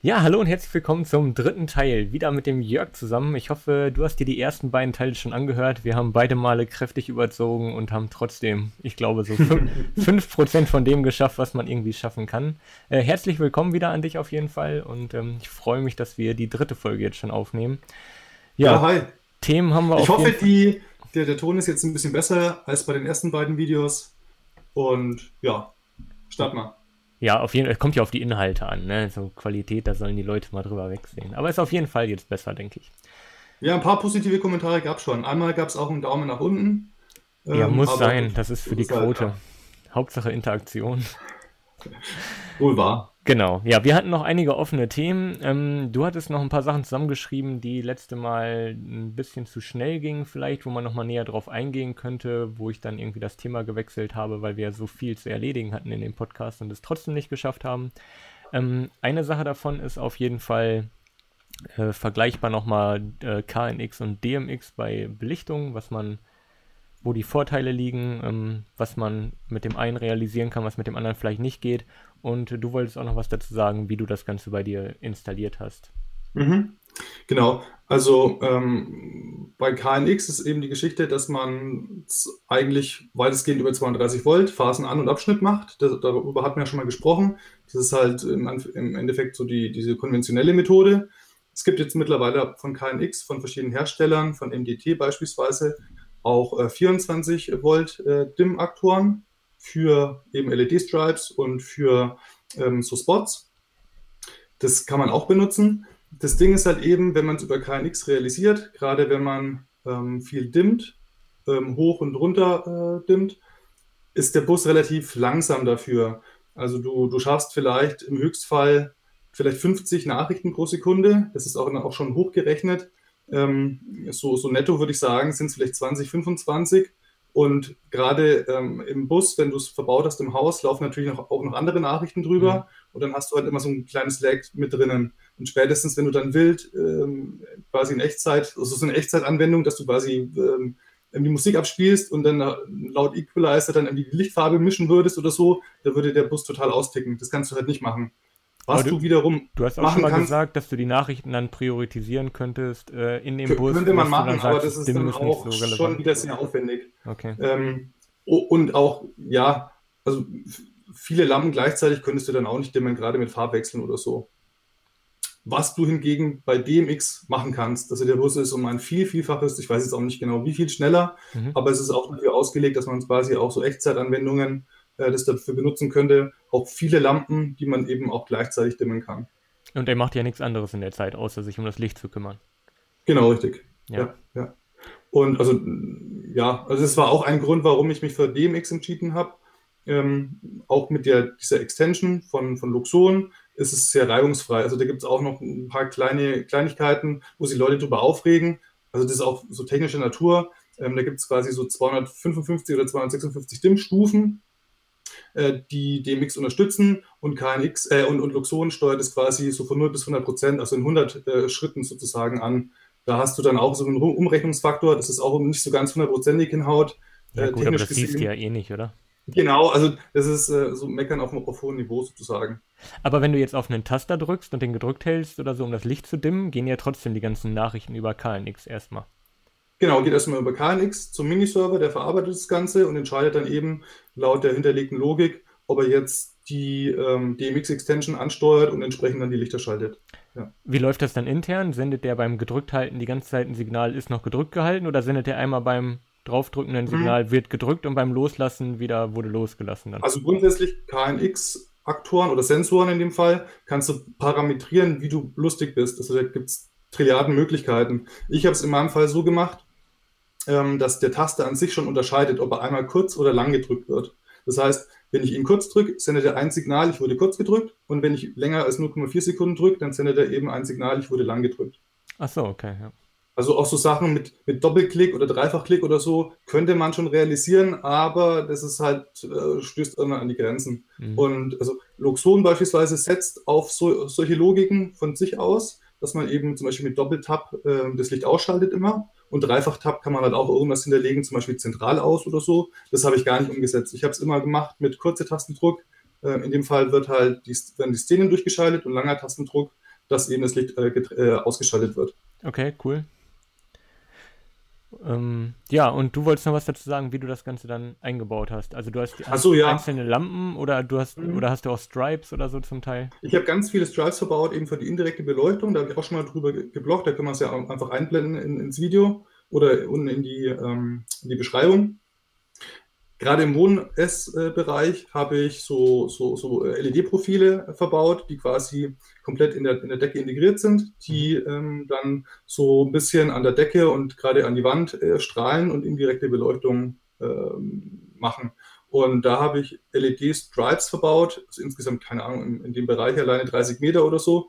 Ja, hallo und herzlich willkommen zum dritten Teil. Wieder mit dem Jörg zusammen. Ich hoffe, du hast dir die ersten beiden Teile schon angehört. Wir haben beide Male kräftig überzogen und haben trotzdem, ich glaube, so 5% von dem geschafft, was man irgendwie schaffen kann. Äh, herzlich willkommen wieder an dich auf jeden Fall und ähm, ich freue mich, dass wir die dritte Folge jetzt schon aufnehmen. Ja, ja hi. Themen haben wir Ich hoffe, die, der, der Ton ist jetzt ein bisschen besser als bei den ersten beiden Videos. Und ja, start mal. Ja, auf jeden Fall, es kommt ja auf die Inhalte an, ne? So Qualität, da sollen die Leute mal drüber wegsehen. Aber ist auf jeden Fall jetzt besser, denke ich. Ja, ein paar positive Kommentare gab es schon. Einmal gab es auch einen Daumen nach unten. Ja, ähm, muss sein, das ist für die halt Quote. Halt, ja. Hauptsache Interaktion. Wohl wahr. Genau, ja, wir hatten noch einige offene Themen. Ähm, du hattest noch ein paar Sachen zusammengeschrieben, die letzte Mal ein bisschen zu schnell gingen, vielleicht, wo man nochmal näher drauf eingehen könnte, wo ich dann irgendwie das Thema gewechselt habe, weil wir so viel zu erledigen hatten in dem Podcast und es trotzdem nicht geschafft haben. Ähm, eine Sache davon ist auf jeden Fall äh, vergleichbar nochmal äh, KNX und DMX bei Belichtung, was man wo die Vorteile liegen, ähm, was man mit dem einen realisieren kann, was mit dem anderen vielleicht nicht geht. Und du wolltest auch noch was dazu sagen, wie du das Ganze bei dir installiert hast. Mhm. Genau, also ähm, bei KNX ist eben die Geschichte, dass man eigentlich weitestgehend über 32 Volt Phasenan- und Abschnitt macht. Das, darüber hatten wir ja schon mal gesprochen. Das ist halt im, im Endeffekt so die, diese konventionelle Methode. Es gibt jetzt mittlerweile von KNX, von verschiedenen Herstellern, von MDT beispielsweise, auch äh, 24 Volt äh, DIM-Aktoren für eben LED-Stripes und für ähm, so Spots. Das kann man auch benutzen. Das Ding ist halt eben, wenn man es über KNX realisiert, gerade wenn man ähm, viel dimmt, ähm, hoch und runter äh, dimmt, ist der Bus relativ langsam dafür. Also du, du schaffst vielleicht im Höchstfall vielleicht 50 Nachrichten pro Sekunde. Das ist auch, auch schon hochgerechnet. Ähm, so, so netto würde ich sagen, sind es vielleicht 20, 25. Und gerade ähm, im Bus, wenn du es verbaut hast im Haus, laufen natürlich noch, auch noch andere Nachrichten drüber. Mhm. Und dann hast du halt immer so ein kleines Lag mit drinnen. Und spätestens, wenn du dann wild ähm, quasi in Echtzeit, also so eine Echtzeitanwendung, dass du quasi ähm, die Musik abspielst und dann laut Equalizer dann die Lichtfarbe mischen würdest oder so, da würde der Bus total austicken. Das kannst du halt nicht machen. Was du, du, wiederum. Du hast auch schon mal kannst, gesagt, dass du die Nachrichten dann priorisieren könntest äh, in dem Bus. Könnte man machen, aber das ist dann auch so schon wieder sehr aufwendig. Okay. Ähm, und auch, ja, also viele Lampen gleichzeitig könntest du dann auch nicht dimmen, gerade mit Farbwechseln oder so. Was du hingegen bei DMX machen kannst, dass der Bus ist um ein viel, vielfaches, ich weiß jetzt auch nicht genau, wie viel schneller, mhm. aber es ist auch dafür ausgelegt, dass man quasi auch so Echtzeitanwendungen äh, das dafür benutzen könnte. Auch viele Lampen, die man eben auch gleichzeitig dimmen kann. Und er macht ja nichts anderes in der Zeit, außer sich um das Licht zu kümmern. Genau, richtig. Ja. ja, ja. Und also, ja, also es war auch ein Grund, warum ich mich für DMX entschieden habe. Ähm, auch mit der, dieser Extension von, von Luxon ist es sehr reibungsfrei. Also da gibt es auch noch ein paar kleine Kleinigkeiten, wo sich Leute drüber aufregen. Also das ist auch so technische Natur. Ähm, da gibt es quasi so 255 oder 256 DIM-Stufen äh, die DMX unterstützen und KNX äh, und, und Luxon steuert es quasi so von 0 bis 100 Prozent, also in 100 äh, Schritten sozusagen an. Da hast du dann auch so einen Umrechnungsfaktor, dass es auch nicht so ganz hundertprozentig hinhaut. Ja, äh, gut, aber das siehst du ja eh nicht, oder? Genau, also das ist äh, so Meckern auf, auf hohem Niveau sozusagen. Aber wenn du jetzt auf einen Taster drückst und den gedrückt hältst oder so, um das Licht zu dimmen, gehen ja trotzdem die ganzen Nachrichten über KNX erstmal. Genau, geht erstmal über KNX zum Miniserver, der verarbeitet das Ganze und entscheidet dann eben laut der hinterlegten Logik, ob er jetzt die ähm, DMX-Extension ansteuert und entsprechend dann die Lichter schaltet. Ja. Wie läuft das dann intern? Sendet der beim gedrückthalten die ganze Zeit ein Signal, ist noch gedrückt gehalten oder sendet er einmal beim draufdrücken ein Signal, mhm. wird gedrückt und beim Loslassen wieder wurde losgelassen? Dann? Also grundsätzlich KNX-Aktoren oder Sensoren in dem Fall kannst du parametrieren, wie du lustig bist. Also da gibt es Trilliarden Möglichkeiten. Ich habe es in meinem Fall so gemacht, ähm, dass der Taster an sich schon unterscheidet, ob er einmal kurz oder lang gedrückt wird. Das heißt, wenn ich ihn kurz drücke, sendet er ein Signal, ich wurde kurz gedrückt. Und wenn ich länger als 0,4 Sekunden drücke, dann sendet er eben ein Signal, ich wurde lang gedrückt. Ach so, okay, ja. Also auch so Sachen mit, mit Doppelklick oder Dreifachklick oder so könnte man schon realisieren, aber das ist halt, äh, stößt immer an die Grenzen. Mhm. Und also Luxon beispielsweise setzt auf so, solche Logiken von sich aus, dass man eben zum Beispiel mit Doppeltap äh, das Licht ausschaltet immer und Dreifach-Tab kann man halt auch irgendwas hinterlegen, zum Beispiel zentral aus oder so. Das habe ich gar nicht umgesetzt. Ich habe es immer gemacht mit kurzer Tastendruck. Äh, in dem Fall wird halt die, werden die Szenen durchgeschaltet und langer Tastendruck dass eben das Licht äh, äh, ausgeschaltet wird. Okay, cool. Ähm, ja, und du wolltest noch was dazu sagen, wie du das Ganze dann eingebaut hast. Also du hast so, ja. einzelne Lampen oder du hast mhm. oder hast du auch Stripes oder so zum Teil? Ich habe ganz viele Stripes verbaut, eben für die indirekte Beleuchtung. Da habe ich auch schon mal drüber geblockt. Da können wir es ja einfach einblenden in, ins Video oder unten in die, ähm, in die Beschreibung. Gerade im Wohn-Ess-Bereich habe ich so, so, so LED-Profile verbaut, die quasi komplett in der, in der Decke integriert sind, die mhm. ähm, dann so ein bisschen an der Decke und gerade an die Wand äh, strahlen und indirekte Beleuchtung äh, machen. Und da habe ich LED-Stripes verbaut, also insgesamt, keine Ahnung, in, in, dem Bereich alleine 30 Meter oder so,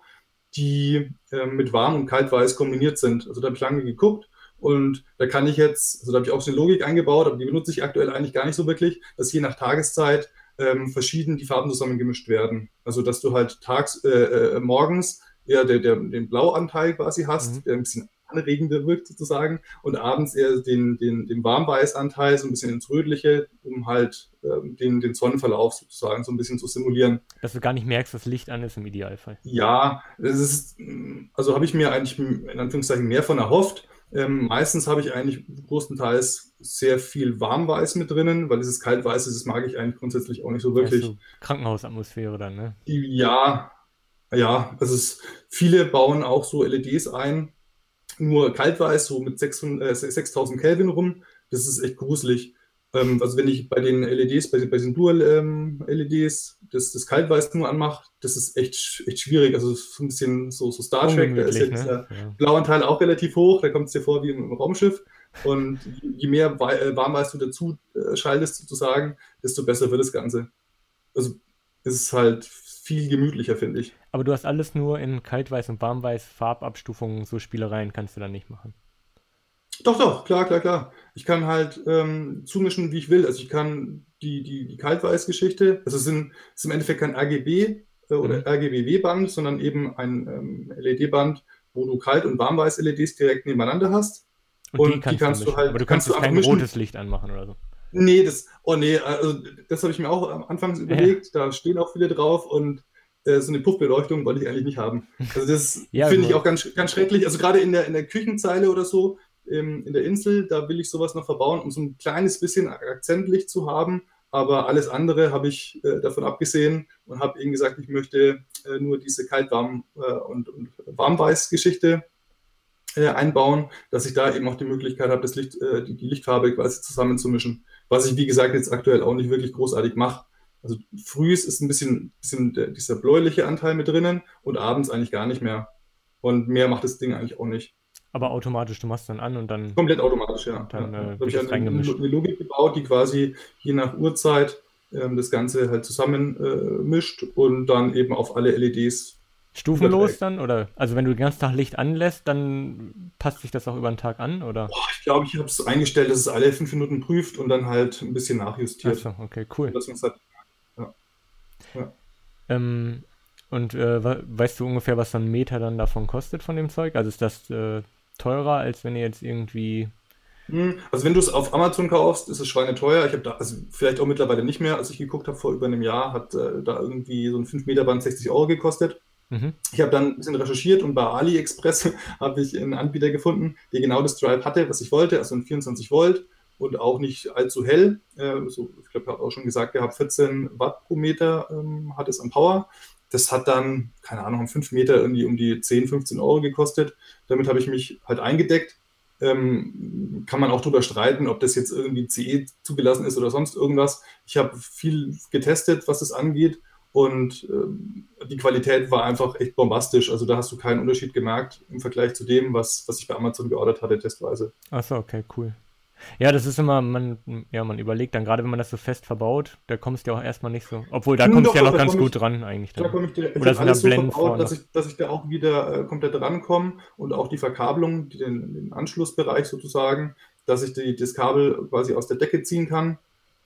die äh, mit warm und kaltweiß kombiniert sind. Also da habe ich lange geguckt und da kann ich jetzt, also da habe ich auch so eine Logik eingebaut, aber die benutze ich aktuell eigentlich gar nicht so wirklich, dass je nach Tageszeit ähm, verschieden die Farben zusammengemischt werden. Also dass du halt tags, äh, äh, morgens eher der, der, den Blauanteil quasi hast, mhm. der ein bisschen anregender wirkt sozusagen, und abends eher den, den, den Warmweißanteil, so ein bisschen ins Rötliche, um halt ähm, den, den Sonnenverlauf sozusagen so ein bisschen zu simulieren. Dass du gar nicht merkst, dass Licht an ist im Idealfall. Ja, das ist, also habe ich mir eigentlich in Anführungszeichen mehr von erhofft. Ähm, meistens habe ich eigentlich größtenteils sehr viel Warmweiß mit drinnen, weil dieses Kaltweiß, das mag ich eigentlich grundsätzlich auch nicht so wirklich. Ja, so Krankenhausatmosphäre dann, ne? Ja, ja, also es, viele bauen auch so LEDs ein, nur Kaltweiß, so mit 600, äh, 6000 Kelvin rum. Das ist echt gruselig. Ähm, also wenn ich bei den LEDs, bei, bei diesen Dual-LEDs ähm, das, das Kaltweiß nur anmache, das ist echt, echt schwierig. Also so ein bisschen so, so Star Trek, da ist ne? der ja. Blauanteil auch relativ hoch, da kommt es dir vor wie im, Raumschiff. Und je mehr äh, Warmweiß du dazu äh, schaltest sozusagen, desto besser wird das Ganze. Also es ist halt viel gemütlicher, finde ich. Aber du hast alles nur in Kaltweiß und Warmweiß Farbabstufungen, so Spielereien kannst du dann nicht machen. Doch, doch, klar, klar, klar. Ich kann halt ähm, zumischen, wie ich will. Also ich kann die, die, die Kaltweiß-Geschichte, also es sind, es ist im Endeffekt kein RGB äh, oder mhm. RGBW-Band, sondern eben ein ähm, LED-Band, wo du Kalt- und Warmweiß-LEDs direkt nebeneinander hast. Und, und die kannst, die kannst du, halt. Aber du kannst, kannst du kein mischen. rotes Licht anmachen oder so. Nee, das, oh nee, also das habe ich mir auch am Anfang überlegt. Ja. Da stehen auch viele drauf und äh, so eine Puffbeleuchtung wollte ich eigentlich nicht haben. Also das ja, finde ich auch ganz, ganz schrecklich. Also gerade in der, in der Küchenzeile oder so, ähm, in der Insel, da will ich sowas noch verbauen, um so ein kleines bisschen Akzentlicht zu haben. Aber alles andere habe ich äh, davon abgesehen und habe ihnen gesagt, ich möchte äh, nur diese Kalt-Warm- äh, und, und Warmweiß-Geschichte äh, einbauen, dass ich da eben auch die Möglichkeit habe, das Licht, äh, die, die, Lichtfarbe quasi zusammenzumischen. Was ich, wie gesagt, jetzt aktuell auch nicht wirklich großartig mache. Also früh ist ein bisschen, bisschen der, dieser bläuliche Anteil mit drinnen und abends eigentlich gar nicht mehr. Und mehr macht das Ding eigentlich auch nicht. Aber automatisch, du machst dann an und dann. Komplett automatisch, ja. Dann ja. Äh, habe ich eine, eine Logik gebaut, die quasi je nach Uhrzeit ähm, das Ganze halt zusammenmischt äh, und dann eben auf alle LEDs. Stufenlos dann? Oder? Also wenn du den ganzen Tag Licht anlässt, dann passt sich das auch über den Tag an, oder? Boah, ich glaube, ich habe es eingestellt, dass es alle fünf Minuten prüft und dann halt ein bisschen nachjustiert. Achso, okay, cool. Dass halt, ja. ja. Ähm, und äh, weißt du ungefähr, was so ein Meter dann davon kostet von dem Zeug? Also ist das äh, teurer, als wenn ihr jetzt irgendwie. Hm, also wenn du es auf Amazon kaufst, ist es schweineteuer. Ich habe da, also vielleicht auch mittlerweile nicht mehr, als ich geguckt habe vor über einem Jahr, hat äh, da irgendwie so ein 5 Meter Band 60 Euro gekostet. Mhm. Ich habe dann ein bisschen recherchiert und bei AliExpress habe ich einen Anbieter gefunden, der genau das Drive hatte, was ich wollte, also ein 24 Volt und auch nicht allzu hell. Äh, so, ich glaube, ich habe auch schon gesagt gehabt, 14 Watt pro Meter ähm, hat es an Power. Das hat dann, keine Ahnung, 5 Meter irgendwie um die 10, 15 Euro gekostet. Damit habe ich mich halt eingedeckt. Ähm, kann man auch darüber streiten, ob das jetzt irgendwie CE zugelassen ist oder sonst irgendwas. Ich habe viel getestet, was das angeht. Und ähm, die Qualität war einfach echt bombastisch. Also da hast du keinen Unterschied gemerkt im Vergleich zu dem, was, was ich bei Amazon geordert hatte, testweise. Achso, okay, cool. Ja, das ist immer, man, ja, man überlegt dann, gerade wenn man das so fest verbaut, da kommst du ja auch erstmal nicht so. Obwohl, da kommst du ja noch ganz gut ich, dran eigentlich. Dann. Da komme ich dir, Oder sind alles so verbaut, dass ich, dass ich da auch wieder äh, komplett rankomme und auch die Verkabelung, die, den, den Anschlussbereich sozusagen, dass ich die, das Kabel quasi aus der Decke ziehen kann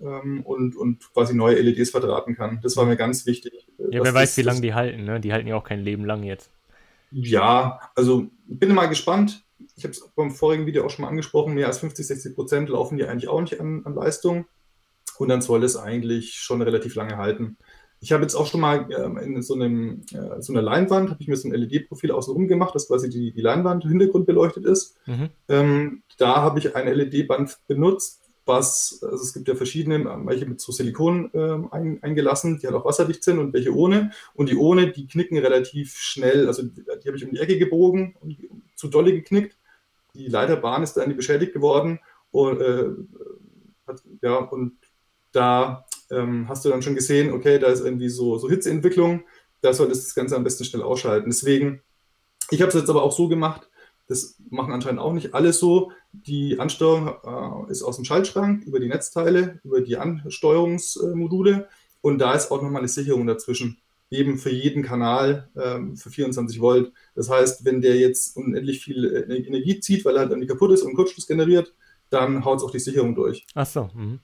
ähm, und, und quasi neue LEDs verdrahten kann. Das war mir ganz wichtig. Äh, ja, wer weiß, wie lange die halten, ne? Die halten ja auch kein Leben lang jetzt. Ja, also bin mal gespannt ich habe es beim vorigen Video auch schon mal angesprochen, mehr als 50, 60 Prozent laufen die eigentlich auch nicht an, an Leistung. Und dann soll es eigentlich schon relativ lange halten. Ich habe jetzt auch schon mal ähm, in so, einem, äh, so einer Leinwand, habe ich mir so ein LED-Profil außenrum gemacht, dass quasi die, die Leinwand Hintergrund beleuchtet ist. Mhm. Ähm, da habe ich ein LED-Band benutzt, was, also es gibt ja verschiedene, welche mit so Silikon ähm, ein, eingelassen, die halt auch wasserdicht sind und welche ohne. Und die ohne, die knicken relativ schnell, also die, die habe ich um die Ecke gebogen und zu dolle geknickt. Die Leiterbahn ist dann beschädigt geworden und, äh, hat, ja, und da ähm, hast du dann schon gesehen, okay, da ist irgendwie so, so Hitzeentwicklung, da solltest du das Ganze am besten schnell ausschalten. Deswegen, ich habe es jetzt aber auch so gemacht, das machen anscheinend auch nicht alle so. Die Ansteuerung äh, ist aus dem Schaltschrank über die Netzteile, über die Ansteuerungsmodule und da ist auch nochmal eine Sicherung dazwischen, eben für jeden Kanal ähm, für 24 Volt. Das heißt, wenn der jetzt unendlich viel Energie zieht, weil er halt irgendwie kaputt ist und Kurzschluss generiert, dann haut es auch die Sicherung durch. Ach so. Mhm.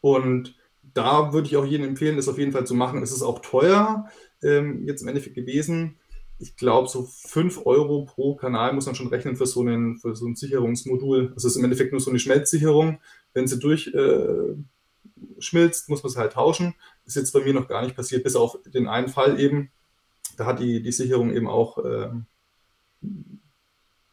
Und da würde ich auch jedem empfehlen, das auf jeden Fall zu machen. Es ist auch teuer ähm, jetzt im Endeffekt gewesen ich glaube, so 5 Euro pro Kanal muss man schon rechnen für so, einen, für so ein Sicherungsmodul. Das ist im Endeffekt nur so eine Schmelzsicherung. Wenn sie durchschmilzt, äh, muss man es halt tauschen. Ist jetzt bei mir noch gar nicht passiert, bis auf den einen Fall eben. Da hat die, die Sicherung eben auch äh,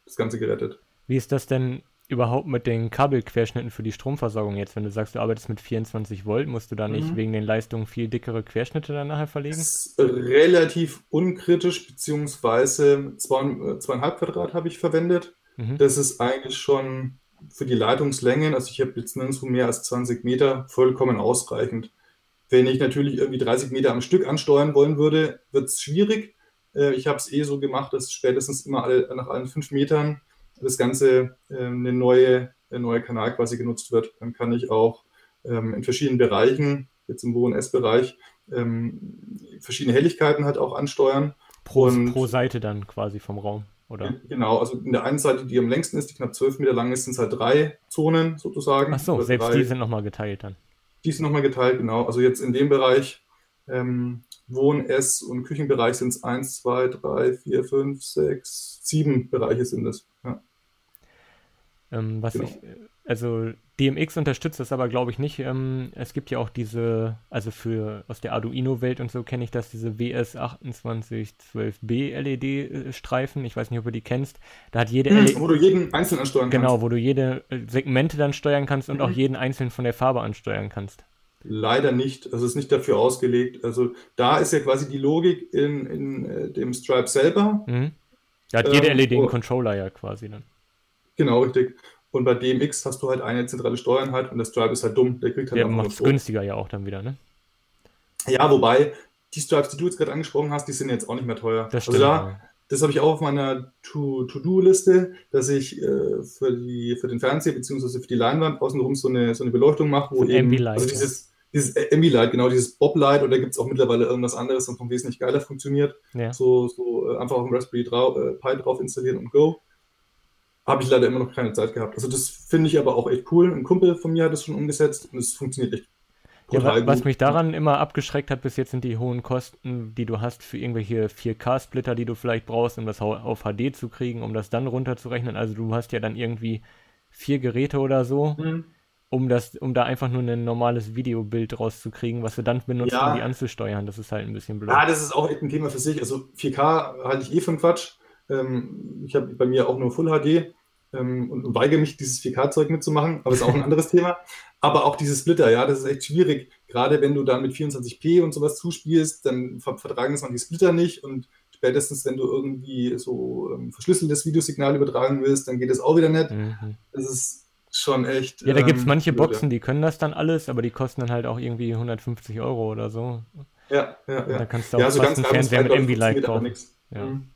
das Ganze gerettet. Wie ist das denn überhaupt mit den Kabelquerschnitten für die Stromversorgung jetzt? Wenn du sagst, du arbeitest mit 24 Volt, musst du da nicht mhm. wegen den Leistungen viel dickere Querschnitte dann nachher verlegen? Das ist relativ unkritisch, beziehungsweise zwei, zweieinhalb Quadrat habe ich verwendet. Mhm. Das ist eigentlich schon für die Leitungslängen, also ich habe jetzt nirgendwo mehr als 20 Meter, vollkommen ausreichend. Wenn ich natürlich irgendwie 30 Meter am Stück ansteuern wollen würde, wird es schwierig. Äh, ich habe es eh so gemacht, dass spätestens immer alle, nach allen fünf Metern das Ganze ähm, eine neue, ein neuer Kanal quasi genutzt wird. Dann kann ich auch ähm, in verschiedenen Bereichen, jetzt im Wohn- S-Bereich, ähm, verschiedene Helligkeiten halt auch ansteuern. Pro, und, pro Seite dann quasi vom Raum, oder? Genau, also in der einen Seite, die am längsten ist, die knapp 12 Meter lang ist, sind es halt drei Zonen sozusagen. Ach so, selbst drei. die sind nochmal geteilt dann. Die sind nochmal geteilt, genau. Also jetzt in dem Bereich ähm, Wohn-, Ess- und Küchenbereich sind es 1, 2, 3, 4, 5, 6, 7 Bereiche sind es. Ja. Ähm, was genau. ich, also DMX unterstützt das aber, glaube ich, nicht. Ähm, es gibt ja auch diese, also für aus der Arduino-Welt und so kenne ich das, diese WS2812B LED-Streifen. Ich weiß nicht, ob du die kennst. Da hat jede hm, LED, Wo du jeden einzeln ansteuern genau, kannst. Genau, wo du jede äh, Segmente dann steuern kannst und mhm. auch jeden einzeln von der Farbe ansteuern kannst. Leider nicht. Also es ist nicht dafür ausgelegt. Also da ist ja quasi die Logik in, in äh, dem Stripe selber. Mhm. Da hat jede ähm, LED einen oh. Controller ja quasi dann. Genau, richtig. Und bei DMX hast du halt eine zentrale Steuereinheit und das Stripe ist halt dumm. Der kriegt halt Der macht es günstiger ja auch dann wieder, ne? Ja, wobei die Stripes, die du jetzt gerade angesprochen hast, die sind jetzt auch nicht mehr teuer. Das also stimmt, also da, ja. Das habe ich auch auf meiner To-Do-Liste, dass ich äh, für, die, für den Fernseher bzw. für die Leinwand außenrum so eine, so eine Beleuchtung mache, wo eben, also dieses, dieses Ambilight, genau, dieses Boblight, oder gibt es auch mittlerweile irgendwas anderes und vom wesentlich geiler funktioniert. Ja. So, so äh, einfach auf dem Raspberry drau äh, Pi drauf installieren und go. Habe ich leider immer noch keine Zeit gehabt. Also das finde ich aber auch echt cool. Ein Kumpel von mir hat das schon umgesetzt und es funktioniert echt ja, was mich daran immer abgeschreckt hat bis jetzt sind die hohen Kosten, die du hast für irgendwelche 4K-Splitter, die du vielleicht brauchst, um das auf HD zu kriegen, um das dann runterzurechnen. Also du hast ja dann irgendwie vier Geräte oder so, mhm. um das, um da einfach nur ein normales Videobild rauszukriegen, was du dann benutzt, ja. um die anzusteuern. Das ist halt ein bisschen blöd. Ja, das ist auch echt ein Thema für sich. Also 4K halte ich eh für einen Quatsch. Ähm, ich habe bei mir auch nur Full HD ähm, und weigere mich, dieses 4K-Zeug mitzumachen, aber ist auch ein anderes Thema. Aber auch diese Splitter, ja, das ist echt schwierig. Gerade wenn du dann mit 24p und sowas zuspielst, dann vertragen es man die Splitter nicht und spätestens, wenn du irgendwie so ähm, verschlüsseltes Videosignal übertragen willst, dann geht es auch wieder nicht. Mhm. Das ist schon echt. Ja, da gibt es ähm, manche Boxen, die können das dann alles, aber die kosten dann halt auch irgendwie 150 Euro oder so. Ja, ja, ja. Da kannst du auch ja, also fast einen Fernseher mit MV-Like kaufen. Ja. Mhm.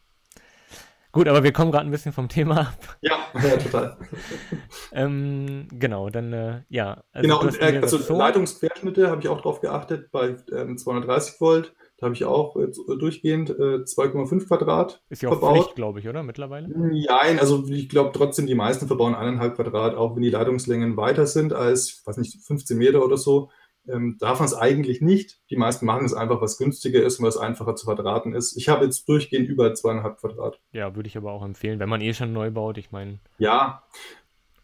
Gut, aber wir kommen gerade ein bisschen vom Thema ab. Ja, ja total. ähm, genau, dann, äh, ja. Also genau, und äh, also Leitungsquerschnitte habe ich auch drauf geachtet bei ähm, 230 Volt. Da habe ich auch äh, durchgehend 2,5 Quadrat Ist ja auch verbaut. Glaube ich, oder? Mittlerweile? Nein, also ich glaube trotzdem, die meisten verbauen eineinhalb Quadrat, auch wenn die Leitungslängen weiter sind als, weiß nicht, 15 Meter oder so ähm, darf man es eigentlich nicht. Die meisten machen es einfach, was günstiger ist und was einfacher zu verdrahten ist. Ich habe jetzt durchgehend über zweieinhalb Quadrat. Ja, würde ich aber auch empfehlen, wenn man eh schon neu baut. Ich meine. Ja,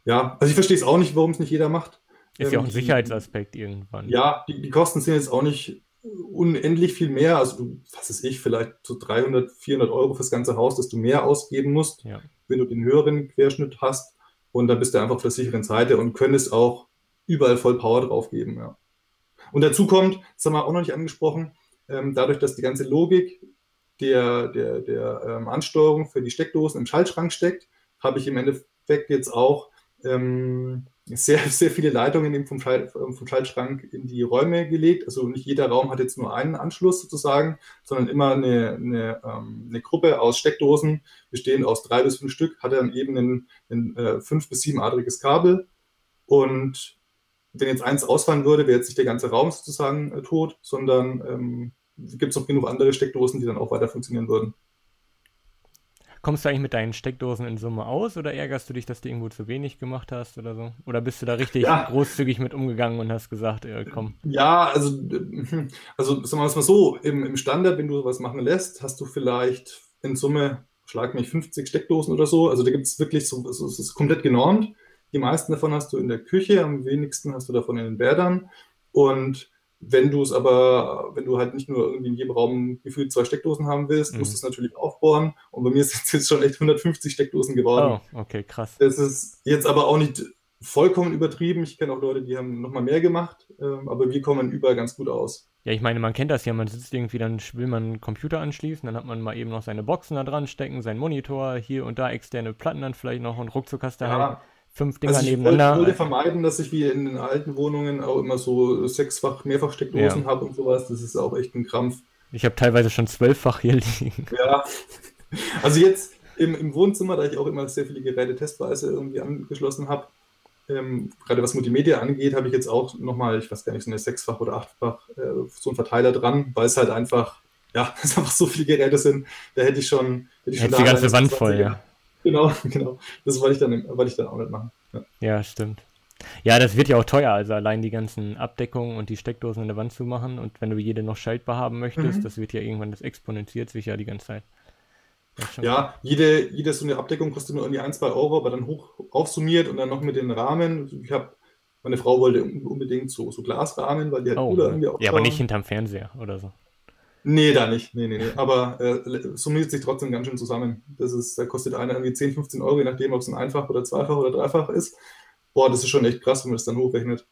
ja. Also ich verstehe es auch nicht, warum es nicht jeder macht. Ist ähm, ja auch ein Sicherheitsaspekt irgendwann. Ja, die, die, Kosten sind jetzt auch nicht unendlich viel mehr. Also was weiß ich, vielleicht so 300, 400 Euro fürs ganze Haus, dass du mehr ausgeben musst, Ja. wenn du den höheren Querschnitt hast. Und dann bist du einfach auf der sicheren Seite und könntest auch überall voll Power drauf geben. Ja. Und dazu kommt, das haben wir auch noch nicht angesprochen, ähm, dadurch, dass die ganze Logik der, der, der ähm, Ansteuerung für die Steckdosen im Schaltschrank steckt, habe ich im Endeffekt jetzt auch ähm, sehr, sehr viele Leitungen eben vom, Schalt, vom Schaltschrank in die Räume gelegt. Also nicht jeder Raum hat jetzt nur einen Anschluss sozusagen, sondern immer eine, eine, ähm, eine Gruppe aus Steckdosen, bestehend aus drei bis fünf Stück, hat dann eben ein, ein äh, fünf- bis siebenadriges Kabel. Und wenn jetzt eins ausfallen würde, wäre jetzt nicht der ganze Raum sozusagen äh, tot, sondern ähm, gibt es noch genug andere Steckdosen, die dann auch weiter funktionieren würden. Kommst du eigentlich mit deinen Steckdosen in Summe aus oder ärgerst du dich, dass du irgendwo zu wenig gemacht hast oder so? Oder bist du da richtig Ja. großzügig mit umgegangen und hast gesagt, äh, komm, Ja, also, äh, also sagen wir es mal so, im, im Standard, wenn du sowas machen lässt, hast du vielleicht in Summe, schlag mich, 50 Steckdosen oder so. Also da gibt es wirklich so, es ist komplett genormt. Die meisten davon hast du in der Küche, am wenigsten hast du davon in den Bädern. Und wenn du es aber, wenn du halt nicht nur irgendwie in jedem Raum gefühlt zwei Steckdosen haben willst, Mhm. musst du es natürlich aufbohren. Und bei mir ist es jetzt schon echt 150 Steckdosen geworden. oh, okay, krass. Das ist jetzt aber auch nicht vollkommen übertrieben. Ich kenne auch Leute, die haben nochmal mehr gemacht, ähm, aber wir kommen überall ganz gut aus. Ja, ich meine, man kennt das ja, man sitzt irgendwie, dann will man einen Computer anschließen, dann hat man mal eben noch seine Boxen da dran stecken, seinen Monitor, hier und da externe Platten dann vielleicht noch und ruckzuck hast du halt Ja, fünf Dinger also ich wollte, nebeneinander. wollte vermeiden, dass ich wie in den alten Wohnungen auch immer so sechsfach, mehrfach Steckdosen Ja. habe und sowas. Das ist auch echt ein Krampf. Ich habe teilweise schon zwölffach hier liegen. Ja. Also jetzt im, im Wohnzimmer, da ich auch immer sehr viele Geräte testweise irgendwie angeschlossen habe, ähm, gerade was Multimedia angeht, habe ich jetzt auch nochmal, ich weiß gar nicht, so eine sechsfach oder achtfach äh, so einen Verteiler dran, weil es halt einfach, ja, es einfach so viele Geräte sind, da hätte ich schon, hätte ich schon Jetzt die da ganze Wand 20er. voll, ja. Genau, genau. Das wollte ich dann, wollte ich dann auch nicht machen. Ja. Ja, stimmt. Ja, das wird ja auch teuer, also allein die ganzen Abdeckungen und die Steckdosen in der Wand zu machen und wenn du jede noch schaltbar haben möchtest, Mhm. das wird ja irgendwann, das exponentiert sich ja die ganze Zeit. Ja, jede, jede so eine Abdeckung kostet nur irgendwie ein, zwei Euro, aber dann hoch aufsummiert und dann noch mit den Rahmen. Ich habe, meine Frau wollte un- unbedingt so, so Glasrahmen, weil die halt Oh, cooler irgendwie ja, aber nicht hinterm Fernseher oder so. Nee, da nicht. Nee, nee, nee. Aber äh, summiert sich trotzdem ganz schön zusammen. Das ist, da kostet einer irgendwie 10, 15 Euro, je nachdem, ob es ein Einfach oder Zweifach oder Dreifach ist. Boah, das ist schon echt krass, wenn man das dann hochrechnet.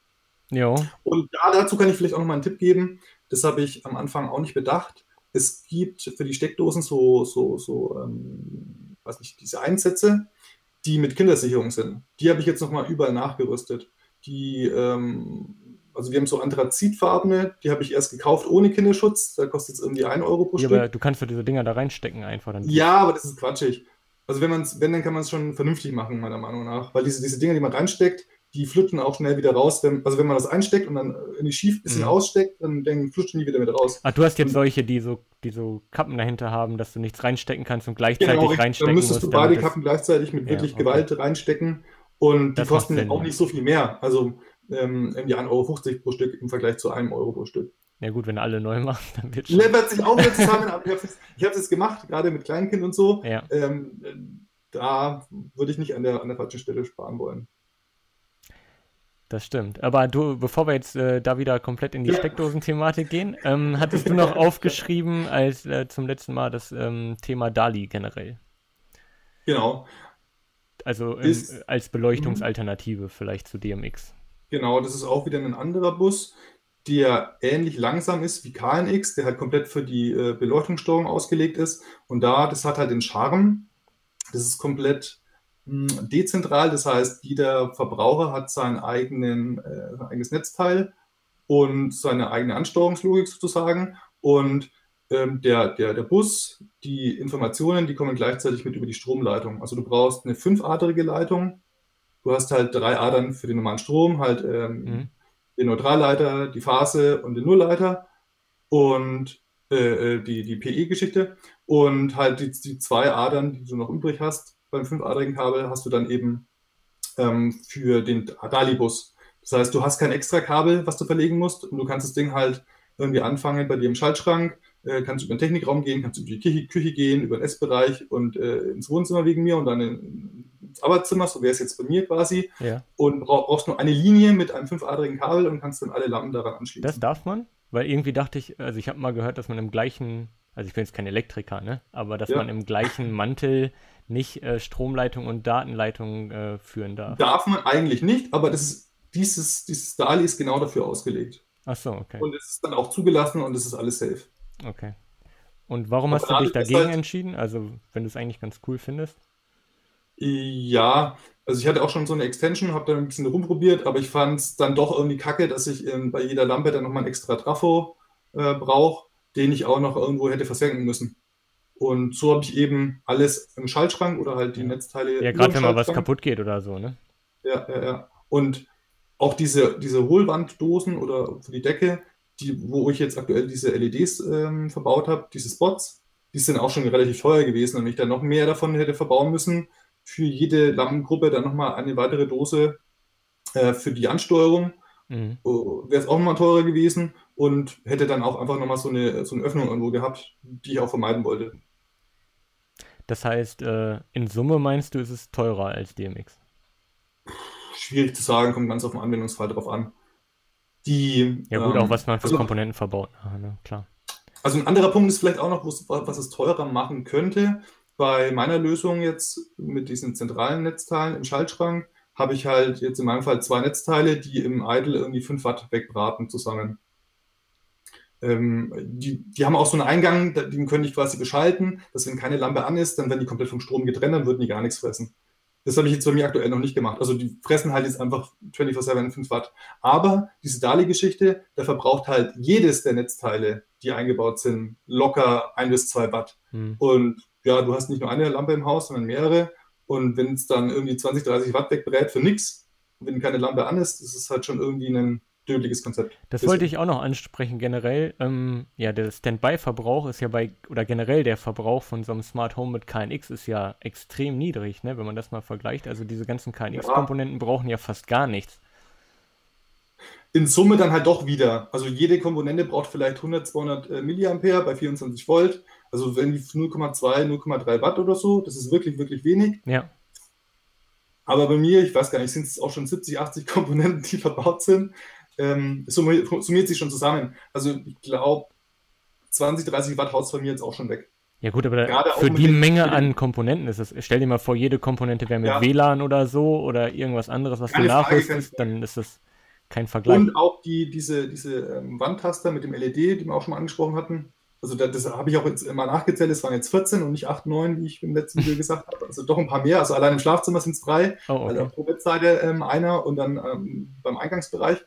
Jo, Und da, dazu kann ich vielleicht auch noch mal einen Tipp geben. Das habe ich am Anfang auch nicht bedacht. Es gibt für die Steckdosen so, so, so, ähm, weiß nicht, diese Einsätze, die mit Kindersicherung sind. Die habe ich jetzt noch mal überall nachgerüstet. Die, ähm, also wir haben so anthrazitfarbene, die habe ich erst gekauft ohne Kinderschutz. Da kostet es irgendwie 1 Euro pro ja, Stück. aber du kannst doch diese Dinger da reinstecken einfach. Dann Ja, aber das ist quatschig. Also wenn man wenn, dann kann man es schon vernünftig machen, meiner Meinung nach. Weil diese, diese Dinger, die man reinsteckt, die flutschen auch schnell wieder raus. Wenn, also wenn man das einsteckt und dann irgendwie schief ein bisschen Mhm. aussteckt, dann, dann flutschen die wieder mit raus. Ah, du hast jetzt Und- solche, die so, die so Kappen dahinter haben, dass du nichts reinstecken kannst und gleichzeitig Genau, reinstecken dann müsstest musst. du beide Kappen gleichzeitig mit Ja, wirklich okay. Gewalt reinstecken. Und die Das macht kosten auch ja. nicht so viel mehr. Also ähm, irgendwie 1,50 Euro pro Stück im Vergleich zu einem Euro pro Stück. Ja gut, wenn alle neu machst, dann wird schon. Läppert sich auch wieder zusammen, aber ich habe es gemacht, gerade mit Kleinkind und so. Ja. Ähm, äh, da würde ich nicht an der, an der falschen Stelle sparen wollen. Das stimmt. Aber du, bevor wir jetzt äh, da wieder komplett in die Ja. Steckdosen-Thematik gehen, ähm, hattest du noch aufgeschrieben als äh, zum letzten Mal das ähm, Thema DALI generell. Genau. Also ähm, Ist- als Beleuchtungsalternative vielleicht zu DMX. Genau, das ist auch wieder ein anderer Bus, der ähnlich langsam ist wie KNX, der halt komplett für die äh, Beleuchtungssteuerung ausgelegt ist. Und da, das hat halt den Charme, das ist komplett mh, dezentral, das heißt, jeder Verbraucher hat seinen eigenen, äh, sein eigenes Netzteil und seine eigene Ansteuerungslogik sozusagen. Und ähm, der, der, der Bus, die Informationen, die kommen gleichzeitig mit über die Stromleitung. Also du brauchst eine fünfadrige Leitung. Du hast halt drei Adern für den normalen Strom, halt ähm, Mhm. den Neutralleiter, die Phase und den Nullleiter und äh, äh, die, die PE-Geschichte. Und halt die, die zwei Adern, die du noch übrig hast beim fünfadrigen Kabel, hast du dann eben ähm, für den DALI-Bus. Das heißt, du hast kein extra Kabel, was du verlegen musst und du kannst das Ding halt irgendwie anfangen bei dir im Schaltschrank, äh, kannst über den Technikraum gehen, kannst über die Küche, Küche gehen, über den Essbereich und äh, ins Wohnzimmer wegen mir und dann in, ins Arbeitszimmer, so wäre es jetzt bei mir quasi Ja. und brauch, brauchst nur eine Linie mit einem fünfadrigen Kabel und kannst dann alle Lampen daran anschließen. Das darf man? Weil irgendwie dachte ich, also ich habe mal gehört, dass man im gleichen, also ich bin jetzt kein Elektriker, ne? Aber dass Ja. man im gleichen Mantel nicht äh, Stromleitung und Datenleitung äh, führen darf. Darf man eigentlich nicht, aber das ist, dieses, dieses DALI ist genau dafür ausgelegt. Ach so, okay. Und es ist dann auch zugelassen und es ist alles safe. Okay. Und warum hast du dich dagegen halt- entschieden? Also, wenn du es eigentlich ganz cool findest. Ja, also ich hatte auch schon so eine Extension, habe da ein bisschen rumprobiert, aber ich fand es dann doch irgendwie kacke, dass ich ähm, bei jeder Lampe dann nochmal einen extra Trafo äh, brauche, den ich auch noch irgendwo hätte versenken müssen. Und so habe ich eben alles im Schaltschrank oder halt die Ja. Netzteile Ja, gerade wenn mal was kaputt geht oder so, ne? Ja, ja, ja. Und auch diese, diese Hohlwanddosen oder für die Decke, die, wo ich jetzt aktuell diese LEDs ähm, verbaut habe, diese Spots, die sind auch schon relativ teuer gewesen. Und wenn ich dann noch mehr davon hätte verbauen müssen, für jede Lampengruppe dann nochmal eine weitere Dose äh, für die Ansteuerung, Mhm. wäre es auch nochmal teurer gewesen und hätte dann auch einfach nochmal so eine, so eine Öffnung irgendwo gehabt, die ich auch vermeiden wollte. Das heißt, äh, in Summe meinst du, ist es teurer als DMX? Schwierig zu sagen, kommt ganz auf den Anwendungsfall drauf an. Die, Ja gut, ähm, auch was man für also- Komponenten verbaut. Ah, ne? Klar. Also ein anderer Punkt ist vielleicht auch noch, was es teurer machen könnte. Bei meiner Lösung jetzt mit diesen zentralen Netzteilen im Schaltschrank habe ich halt jetzt in meinem Fall zwei Netzteile, die im Idle irgendwie 5 Watt wegbraten zusammen. Ähm, die, die haben auch so einen Eingang, den könnte ich quasi beschalten, dass wenn keine Lampe an ist, dann werden die komplett vom Strom getrennt, dann würden die gar nichts fressen. Das habe ich jetzt bei mir aktuell noch nicht gemacht. Also die fressen halt jetzt einfach 24/7 5 Watt. Aber diese DALI-Geschichte, da verbraucht halt jedes der Netzteile, die eingebaut sind, locker ein bis zwei Watt. Hm. Und ja, du hast nicht nur eine Lampe im Haus, sondern mehrere. Und wenn es dann irgendwie 20, 30 Watt wegbrät für nichts, wenn keine Lampe an ist, ist halt schon irgendwie ein dödliches Konzept. Das wollte ich auch noch ansprechen generell. Ähm, ja, der Standby-Verbrauch ist ja bei, oder generell der Verbrauch von so einem Smart Home mit KNX ist ja extrem niedrig, ne, wenn man das mal vergleicht. Also diese ganzen KNX-Komponenten brauchen ja fast gar nichts. In Summe dann halt doch wieder. Also jede Komponente braucht vielleicht 100, 200 äh, Milliampere bei 24 Volt. Also wenn die 0,2, 0,3 Watt oder so, das ist wirklich, wirklich wenig. Ja, Aber bei mir, ich weiß gar nicht, sind es auch schon 70, 80 Komponenten, die verbaut sind. Ähm, es summiert, summiert sich schon zusammen. Also ich glaube, 20, 30 Watt haut es bei mir jetzt auch schon weg. ja gut, aber da, für die den- Menge den- an Komponenten ist es, stell dir mal vor, jede Komponente wäre mit Ja. WLAN oder so oder irgendwas anderes, was Keine du nachrüstest, dann ist das kein Vergleich. Und auch die, diese, diese ähm, Wandtaster mit dem LED, die wir auch schon mal angesprochen hatten. Also da, das habe ich auch jetzt mal nachgezählt, es waren jetzt 14 und nicht 8, 9, wie ich im letzten Video gesagt habe. Also doch ein paar mehr. Also allein im Schlafzimmer sind es drei. Oh, Also okay. auf pro Bettseite ähm, einer und dann ähm, beim Eingangsbereich.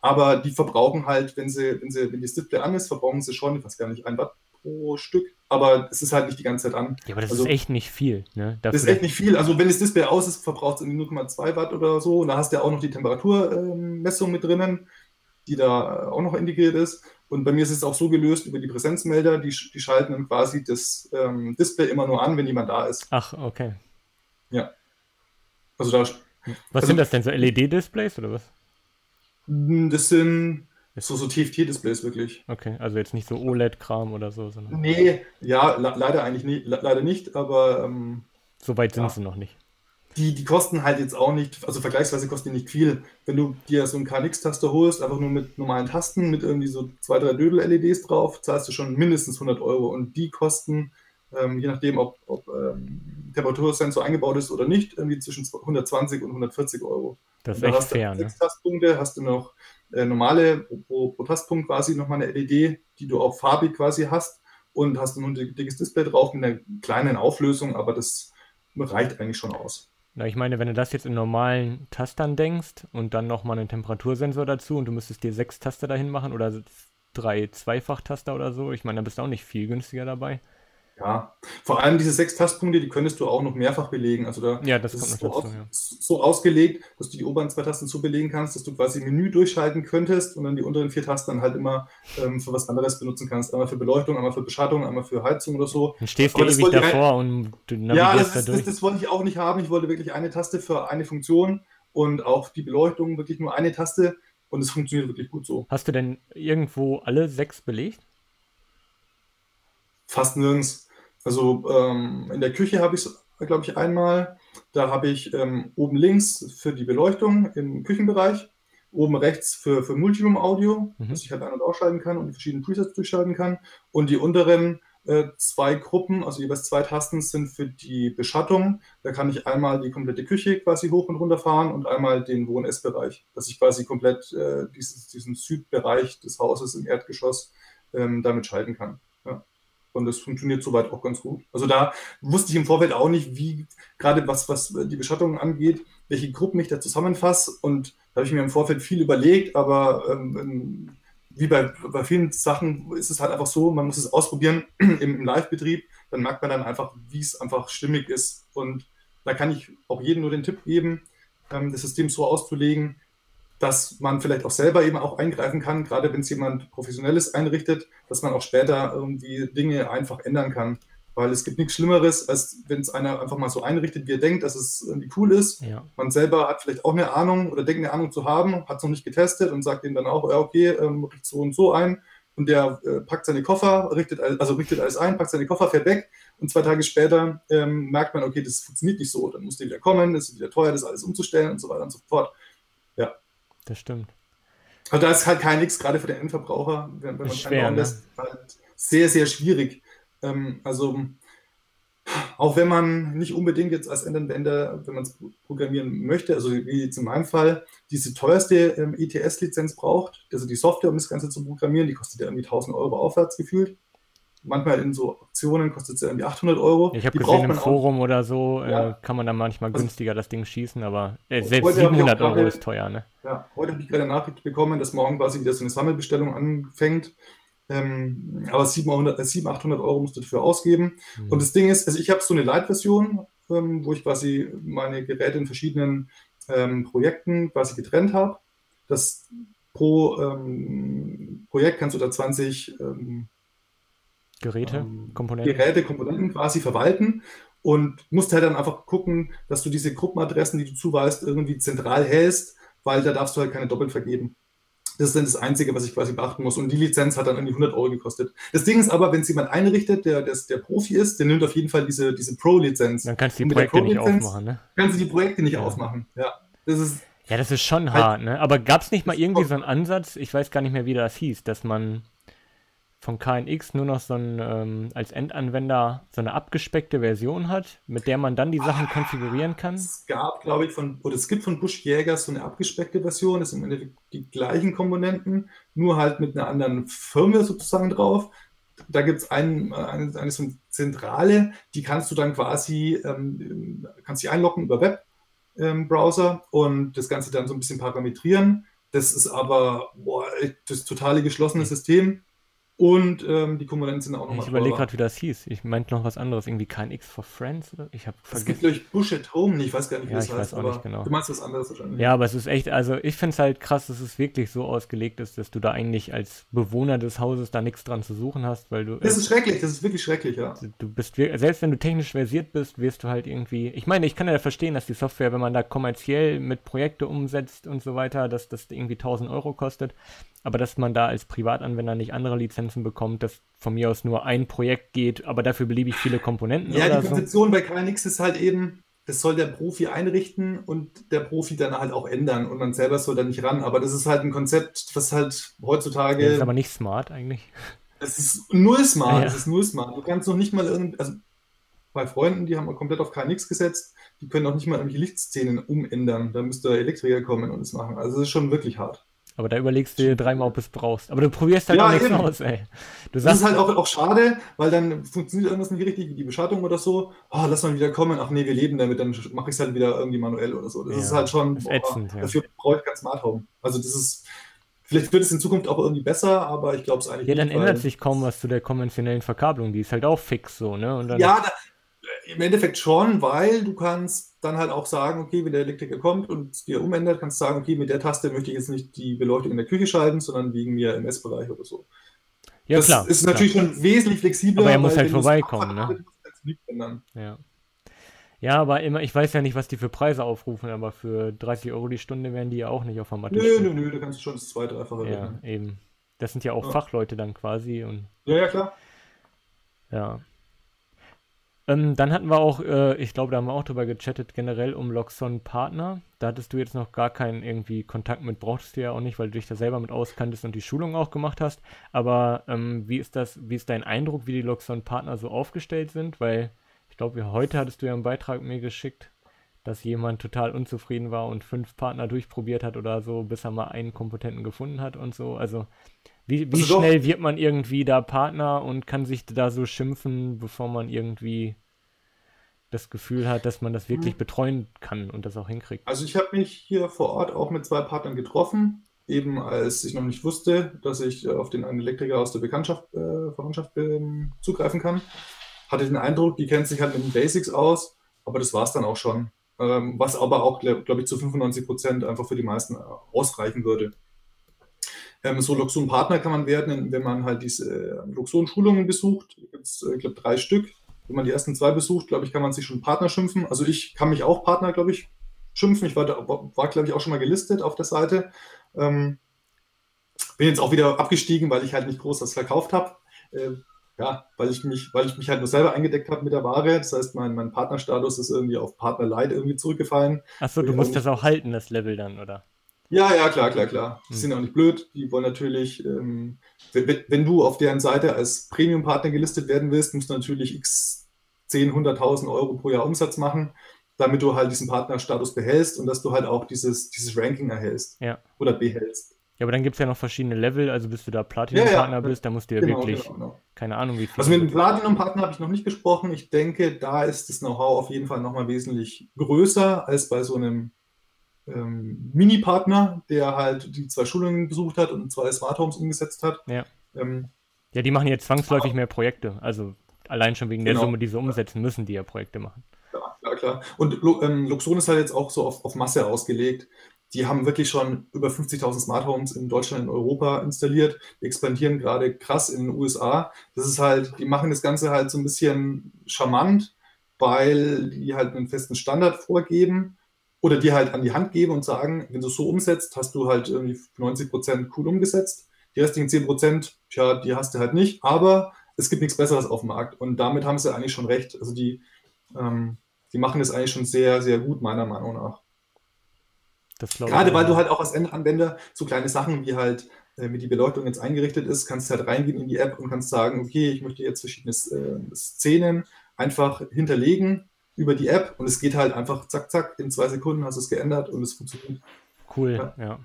Aber die verbrauchen halt, wenn sie, wenn sie, wenn das Display an ist, verbrauchen sie schon, ich weiß gar nicht, ein Watt pro Stück. Aber es ist halt nicht die ganze Zeit an. Ja, aber das also- ist echt nicht viel, ne? Das ist echt nicht viel. Also wenn das Display aus ist, verbraucht es irgendwie 0,2 Watt oder so. Und da hast du ja auch noch die Temperaturmessung mit drinnen, die da äh, auch noch integriert ist. Und bei mir ist es auch so gelöst über die Präsenzmelder, die, die schalten dann quasi das ähm, Display immer nur an, wenn jemand da ist. Ach, okay. Also da, Was Also- sind das denn, so LED-Displays oder was? Das sind so, so TFT-Displays wirklich. Okay, also jetzt nicht so OLED-Kram oder so, sondern Nee, ja, le leider eigentlich le leider nicht, aber ähm, so weit sind Ja. sie noch nicht. die, die kosten halt jetzt auch nicht, also vergleichsweise kosten die nicht viel. Wenn du dir so einen KNX-Taster holst, einfach nur mit normalen Tasten, mit irgendwie so zwei, drei Dödel-LEDs drauf, zahlst du schon mindestens 100 Euro. Und die kosten, ähm, je nachdem, ob, ob ähm, Temperatursensor eingebaut ist oder nicht, irgendwie zwischen 120 und 140 Euro. Das ist da echt hast du fair, ne? sechs Tastpunkte, hast du noch äh, normale pro, pro Tastpunkt quasi nochmal eine LED, die du auch farbig quasi hast und hast ein dickes Display drauf mit einer kleinen Auflösung, aber das reicht eigentlich schon aus. Na, ich meine, wenn du das jetzt in normalen Tastern denkst und dann nochmal einen Temperatursensor dazu und du müsstest dir sechs Taster dahin machen oder drei Zweifachtaster oder so, ich meine, dann bist du auch nicht viel günstiger dabei. Ja, vor allem diese sechs Tastpunkte, die könntest du auch noch mehrfach belegen. Also da Ja, das, das ist so, dazu, aus, ja. so ausgelegt, dass du die oberen zwei Tasten so belegen kannst, dass du quasi Menü durchschalten könntest und dann die unteren vier Tasten dann halt immer ähm, für was anderes benutzen kannst. Einmal für Beleuchtung, einmal für Beschattung, einmal für Heizung oder so. Dann stehst du ewig davor und du Ja, navigierst das, da durch. das, das wollte ich auch nicht haben. Ich wollte wirklich eine Taste für eine Funktion und auch die Beleuchtung wirklich nur eine Taste und es funktioniert wirklich gut so. Hast du denn irgendwo alle sechs belegt? Fast nirgends. Also ähm, in der Küche habe ich es, glaube ich, einmal. Da habe ich ähm, oben links für die Beleuchtung im Küchenbereich oben rechts für, für Multiroom-Audio, Mhm. dass ich halt ein- und ausschalten kann und die verschiedenen Presets durchschalten kann. Und die unteren äh, zwei Gruppen, also jeweils zwei Tasten, sind für die Beschattung. Da kann ich einmal die komplette Küche quasi hoch und runter fahren und einmal den Wohn- und Essbereich, dass ich quasi komplett äh, dieses, diesen Südbereich des Hauses im Erdgeschoss ähm, damit schalten kann. Und das funktioniert soweit auch ganz gut. Also da wusste ich im Vorfeld auch nicht, wie, gerade was, was die Beschattung angeht, welche Gruppen ich da zusammenfasse. Und da habe ich mir im Vorfeld viel überlegt, aber ähm, wie bei, bei vielen Sachen ist es halt einfach so, man muss es ausprobieren im, im Live-Betrieb, dann merkt man dann einfach, wie es einfach stimmig ist. Und da kann ich auch jedem nur den Tipp geben, ähm, das System so auszulegen, dass man vielleicht auch selber eben auch eingreifen kann, gerade wenn es jemand Professionelles einrichtet, dass man auch später irgendwie Dinge einfach ändern kann. Weil es gibt nichts Schlimmeres, als wenn es einer einfach mal so einrichtet, wie er denkt, dass es irgendwie cool ist. Ja. Man selber hat vielleicht auch eine Ahnung oder denkt eine Ahnung zu haben, hat es noch nicht getestet und sagt ihm dann auch, ja, okay, ähm, richte so und so ein. Und der äh, packt seine Koffer, richtet, also richtet alles ein, packt seine Koffer, fährt weg. Und zwei Tage später ähm, merkt man, okay, das funktioniert nicht so. Dann muss der wieder kommen, es ist wieder teuer, das alles umzustellen und so weiter und so fort. Das stimmt. Also da ist halt kein Nix, gerade für den Endverbraucher, wenn, wenn man schwer, ne? lässt, halt sehr, sehr schwierig. Ähm, also auch wenn man nicht unbedingt jetzt als Endanwender, wenn man es programmieren möchte, also wie jetzt in meinem Fall, diese teuerste ähm, ETS-Lizenz braucht, also die Software, um das Ganze zu programmieren, die kostet ja irgendwie 1000 Euro aufwärts gefühlt. Manchmal in so Aktionen kostet es ja irgendwie 800 Euro. Ich habe gesehen, im man auch- Forum oder so äh, Ja. kann man dann manchmal Also- günstiger das Ding schießen, aber äh, selbst hab ich auch 700 Euro gerade- ist teuer, ne? Ja, heute habe ich gerade eine Nachricht bekommen, dass morgen quasi wieder so eine Sammelbestellung anfängt. Ähm, aber 700, äh, 700, 800 Euro musst du dafür ausgeben. Mhm. Und das Ding ist, also ich habe so eine Light-Version, ähm, wo ich quasi meine Geräte in verschiedenen ähm, Projekten quasi getrennt habe. Das pro ähm, Projekt kannst du da 20 ähm, Geräte, ähm, Komponenten. Geräte, Komponenten quasi verwalten und musst halt dann einfach gucken, dass du diese Gruppenadressen, die du zuweist, irgendwie zentral hältst, weil da darfst du halt keine doppelt vergeben. Das ist dann das Einzige, was ich quasi beachten muss. Und die Lizenz hat dann irgendwie 100 Euro gekostet. Das Ding ist aber, wenn es jemand einrichtet, der, der, der Profi ist, der nimmt auf jeden Fall diese, diese Pro-Lizenz. Dann kannst du die Projekte nicht aufmachen, ne? Kannst du die Projekte nicht Ja. aufmachen. Ja, das ist, Ja, das ist schon Halt- hart, ne? Aber gab es nicht mal irgendwie so einen Ansatz, ich weiß gar nicht mehr, wie das hieß, dass man von KNX nur noch so ein, ähm, als Endanwender so eine abgespeckte Version hat, mit der man dann die Sachen konfigurieren kann? Es gab, glaube ich, von, oder es gibt von Busch Jägers so eine abgespeckte Version, das sind im Endeffekt die gleichen Komponenten, nur halt mit einer anderen Firmware sozusagen drauf. Da gibt es ein, eine, eine so eine Zentrale, die kannst du dann quasi, ähm, kannst dich einloggen über Webbrowser und das Ganze dann so ein bisschen parametrieren. Das ist aber boah, das totale geschlossene System und ähm, die Komponenten sind auch nochmal Ich überlege gerade, wie das hieß. Ich meinte noch was anderes, irgendwie KNX for Friends oder? Ich habe Es gibt, vergessen. glaube ich, Bush at Home, ich weiß gar nicht, wie Ja, das ich heißt, weiß auch aber nicht genau. du meinst was anderes wahrscheinlich. Ja, aber es ist echt, also ich finde es halt krass, dass es wirklich so ausgelegt ist, dass du da eigentlich als Bewohner des Hauses da nichts dran zu suchen hast, weil du, Das ist schrecklich, das ist wirklich schrecklich, ja. du bist, selbst wenn du technisch versiert bist, wirst du halt irgendwie, ich meine, ich kann ja verstehen, dass die Software, wenn man da kommerziell mit Projekte umsetzt und so weiter, dass das irgendwie 1000 Euro kostet, aber dass man da als Privatanwender nicht andere Lizenzen bekommt, dass von mir aus nur ein Projekt geht, aber dafür beliebig viele Komponenten Ja, die so. Konzeption bei KNX ist halt eben, das soll der Profi einrichten und der Profi dann halt auch ändern und man selber soll da nicht ran. Aber das ist halt ein Konzept, was halt heutzutage, Das ist aber nicht smart eigentlich. es ist null smart, Ja. es ist null smart. Du kannst noch nicht mal irgend, also bei Freunden, die haben komplett auf KNX gesetzt, die können auch nicht mal irgendwelche Lichtszenen umändern. Da müsste der Elektriker kommen und es machen. Also es ist schon wirklich hart. Aber da überlegst du dir dreimal, ob du es brauchst. Aber du probierst halt Ja, auch nichts eben. aus, ey. Du Das sagst, ist halt auch, auch schade, weil dann funktioniert irgendwas nicht richtig, wie die Beschattung oder so. Oh, lass mal wieder kommen. Ach nee, wir leben damit, dann mache ich es halt wieder irgendwie manuell oder so. Das Ja, ist halt schon, ist ätzend, ja. dafür brauche ich kein Smart Home. Also das ist, vielleicht wird es in Zukunft auch irgendwie besser, aber ich glaube es eigentlich ja, dann nicht. ändert sich kaum was zu der konventionellen Verkabelung. Die ist halt auch fix so, ne? Und dann, Ja, da, im Endeffekt schon, weil du kannst dann halt auch sagen, okay, wenn der Elektriker kommt und dir umändert, kannst du sagen, okay, mit der Taste möchte ich jetzt nicht die Beleuchtung in der Küche schalten, sondern wegen mir im Essbereich oder so. ja das klar. ist klar. natürlich schon wesentlich flexibler. Aber er muss halt es vorbeikommen, ne? Ja. Ja, aber immer, ich weiß ja nicht, was die für Preise aufrufen, aber für 30 Euro die Stunde werden die ja auch nicht auf der Matte Nö, stehen. nö, nö, da kannst du schon das zwei, dreifache Ja, rechnen. eben. Das sind ja auch Ja. Fachleute dann quasi und Ja, ja, klar. ja. Ähm, dann hatten wir auch, äh, ich glaube, da haben wir auch drüber gechattet, generell um Loxon Partner. Da hattest du jetzt noch gar keinen irgendwie Kontakt mit, brauchtest du ja auch nicht, weil du dich da selber mit auskanntest und die Schulung auch gemacht hast. Aber ähm, wie ist das, wie ist dein Eindruck, wie die Loxon Partner so aufgestellt sind? Weil ich glaube, heute hattest du ja einen Beitrag mir geschickt, dass jemand total unzufrieden war und fünf Partner durchprobiert hat oder so, bis er mal einen kompetenten gefunden hat und so. Also wie, wie also schnell wird man irgendwie da Partner und kann sich da so schimpfen, bevor man irgendwie das Gefühl hat, dass man das wirklich mhm. betreuen kann und das auch hinkriegt? Also ich habe mich hier vor Ort auch mit zwei Partnern getroffen, eben als ich noch nicht wusste, dass ich auf den einen Elektriker aus der Bekanntschaft, äh, Verwandtschaft äh, zugreifen kann. Hatte den Eindruck, die kennt sich halt mit den Basics aus, aber das war es dann auch schon. Ähm, was aber auch, glaube glaub ich, zu 95 Prozent einfach für die meisten äh, ausreichen würde. Ähm, so Luxon-Partner kann man werden, wenn man halt diese äh, Luxon-Schulungen besucht. Jetzt, äh, ich glaube, drei Stück. Wenn man die ersten zwei besucht, glaube ich, kann man sich schon Partner schimpfen. Also ich kann mich auch Partner, glaube ich, schimpfen. Ich war, war, glaube ich, auch schon mal gelistet auf der Seite. Ähm, bin jetzt auch wieder abgestiegen, weil ich halt nicht groß was verkauft habe. Äh, ja, weil ich mich, weil ich mich halt nur selber eingedeckt habe mit der Ware. Das heißt, mein, mein Partnerstatus ist irgendwie auf Partner Light irgendwie zurückgefallen. Achso, du musst das auch halten, das Level dann, oder? Ja, ja, klar, klar, klar. Die hm. sind auch nicht blöd. Die wollen natürlich, ähm, wenn, wenn, du auf deren Seite als Premium-Partner gelistet werden willst, musst du natürlich x 10, 100.000 Euro pro Jahr Umsatz machen, damit du halt diesen Partnerstatus behältst und dass du halt auch dieses, dieses Ranking erhältst ja. oder behältst. Ja, aber dann gibt es ja noch verschiedene Level, also bis du da Platinum-Partner ja, ja. bist, da musst du ja genau, wirklich, genau, genau. keine Ahnung wie viel. Also mit dem Platinum-Partner habe ich noch nicht gesprochen. Ich denke, da ist das Know-how auf jeden Fall nochmal wesentlich größer als bei so einem ähm, Mini-Partner, der halt die zwei Schulungen besucht hat und zwei Smart Homes umgesetzt hat. Ja, ähm, ja die machen jetzt zwangsläufig mehr Projekte. Also allein schon wegen genau. der Summe, die sie umsetzen müssen, die ja Projekte machen. Ja, klar, klar. Und ähm, Luxon ist halt jetzt auch so auf, auf Masse ausgelegt. Die haben wirklich schon über 50.000 Smart Homes in Deutschland und Europa installiert. Die expandieren gerade krass in den USA. Das ist halt, die machen das Ganze halt so ein bisschen charmant, weil die halt einen festen Standard vorgeben oder dir halt an die Hand geben und sagen, wenn du es so umsetzt, hast du halt irgendwie 90 Prozent cool umgesetzt. Die restlichen 10 Prozent, tja, die hast du halt nicht, aber es gibt nichts Besseres auf dem Markt. Und damit haben sie eigentlich schon recht. Also die, ähm, die machen es eigentlich schon sehr, sehr gut, meiner Meinung nach. Gerade weil du halt auch als Endanwender so kleine Sachen wie halt, äh, wie die Beleuchtung jetzt eingerichtet ist, kannst du halt reingehen in die App und kannst sagen, okay, ich möchte jetzt verschiedene äh, Szenen einfach hinterlegen über die App und es geht halt einfach zack, zack, in zwei Sekunden hast du es geändert und es funktioniert. Cool, ja. ja.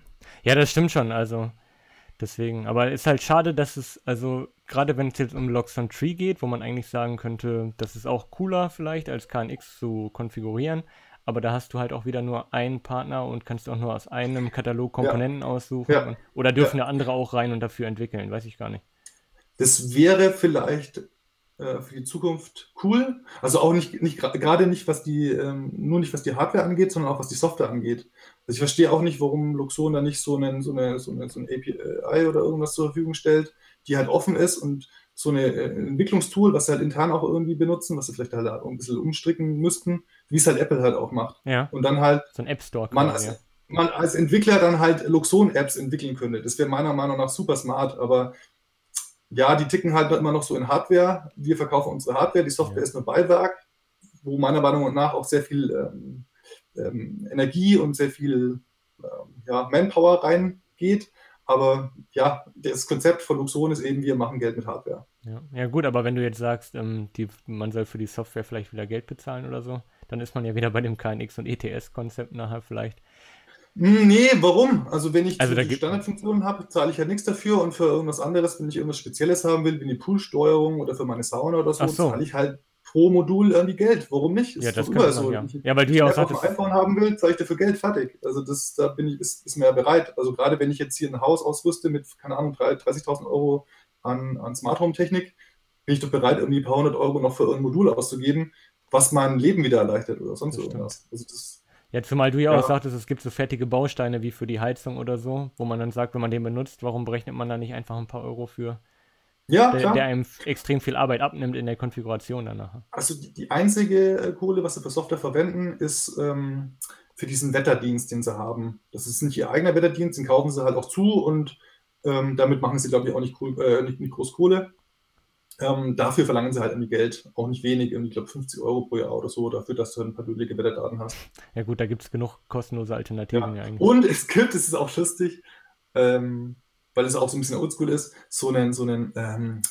Ja, das stimmt schon, also deswegen, aber ist halt schade, dass es, also gerade wenn es jetzt um Logs on Tree geht, wo man eigentlich sagen könnte, das ist auch cooler vielleicht als KNX zu konfigurieren, aber da hast du halt auch wieder nur einen Partner und kannst auch nur aus einem Katalog Komponenten ja. aussuchen. Ja. Und, oder dürfen ja. andere auch rein und dafür entwickeln, weiß ich gar nicht. Das wäre vielleicht äh, für die Zukunft cool. Also auch nicht, nicht gerade nicht, was die, ähm, nur nicht was die Hardware angeht, sondern auch was die Software angeht. Also ich verstehe auch nicht, warum Luxon da nicht so, einen, so, eine, so, eine, so ein API oder irgendwas zur Verfügung stellt, die halt offen ist und so eine äh, Entwicklungstool, was sie halt intern auch irgendwie benutzen, was sie vielleicht halt auch ein bisschen umstricken müssten, wie es halt Apple halt auch macht. Ja. Und dann halt so ein App Store. Man als, ja. man als Entwickler dann halt Luxon-Apps entwickeln könnte. Das wäre meiner Meinung nach super smart, aber ja, die ticken halt immer noch so in Hardware. Wir verkaufen unsere Hardware, die Software ja. ist nur Beiwerk, wo meiner Meinung nach auch sehr viel ähm, ähm, Energie und sehr viel ähm, ja, Manpower reingeht. Aber ja, das Konzept von Luxon ist eben, wir machen Geld mit Hardware. Ja, ja gut, aber wenn du jetzt sagst, ähm, die, man soll für die Software vielleicht wieder Geld bezahlen oder so, dann ist man ja wieder bei dem KNX und ETS-Konzept nachher vielleicht. Hm, nee, warum? Also wenn ich also die Standardfunktionen habe, zahle ich ja nichts dafür und für irgendwas anderes, wenn ich irgendwas Spezielles haben will, wie eine Poolsteuerung oder für meine Sauna oder so, so. zahle ich halt pro Modul irgendwie Geld. Warum nicht? Ist ja, das immer so. Ja. ja, weil du ja auch sagtest... iPhone haben will, zahle ich dafür Geld, fertig. Also das, da bin ich, ist, ist mir bereit. Also gerade wenn ich jetzt hier ein Haus ausrüste mit, keine Ahnung, 30.000 Euro an, an Smart Home Technik, bin ich doch bereit, irgendwie ein paar hundert Euro noch für irgendein Modul auszugeben, was mein Leben wieder erleichtert oder sonst irgendwas. Also das ja, zumal du ja, ja, auch sagtest, es gibt so fertige Bausteine wie für die Heizung oder so, wo man dann sagt, wenn man den benutzt, warum berechnet man da nicht einfach ein paar Euro für? Ja, der, der einem extrem viel Arbeit abnimmt in der Konfiguration danach. Also die, die einzige äh, Kohle, was sie für Software verwenden, ist ähm, für diesen Wetterdienst, den sie haben. Das ist nicht ihr eigener Wetterdienst, den kaufen sie halt auch zu und ähm, damit machen sie, glaube ich, auch nicht, cool, äh, nicht, nicht groß Kohle. Ähm, dafür verlangen sie halt irgendwie Geld, auch nicht wenig, irgendwie, ich glaube 50 Euro pro Jahr oder so, dafür, dass du ein paar billige Wetterdaten hast. Ja gut, da gibt es genug kostenlose Alternativen Ja. eigentlich. Und es gibt, es ist auch lustig, ähm, weil es auch so ein bisschen oldschool ist, so einen, so einen ähm,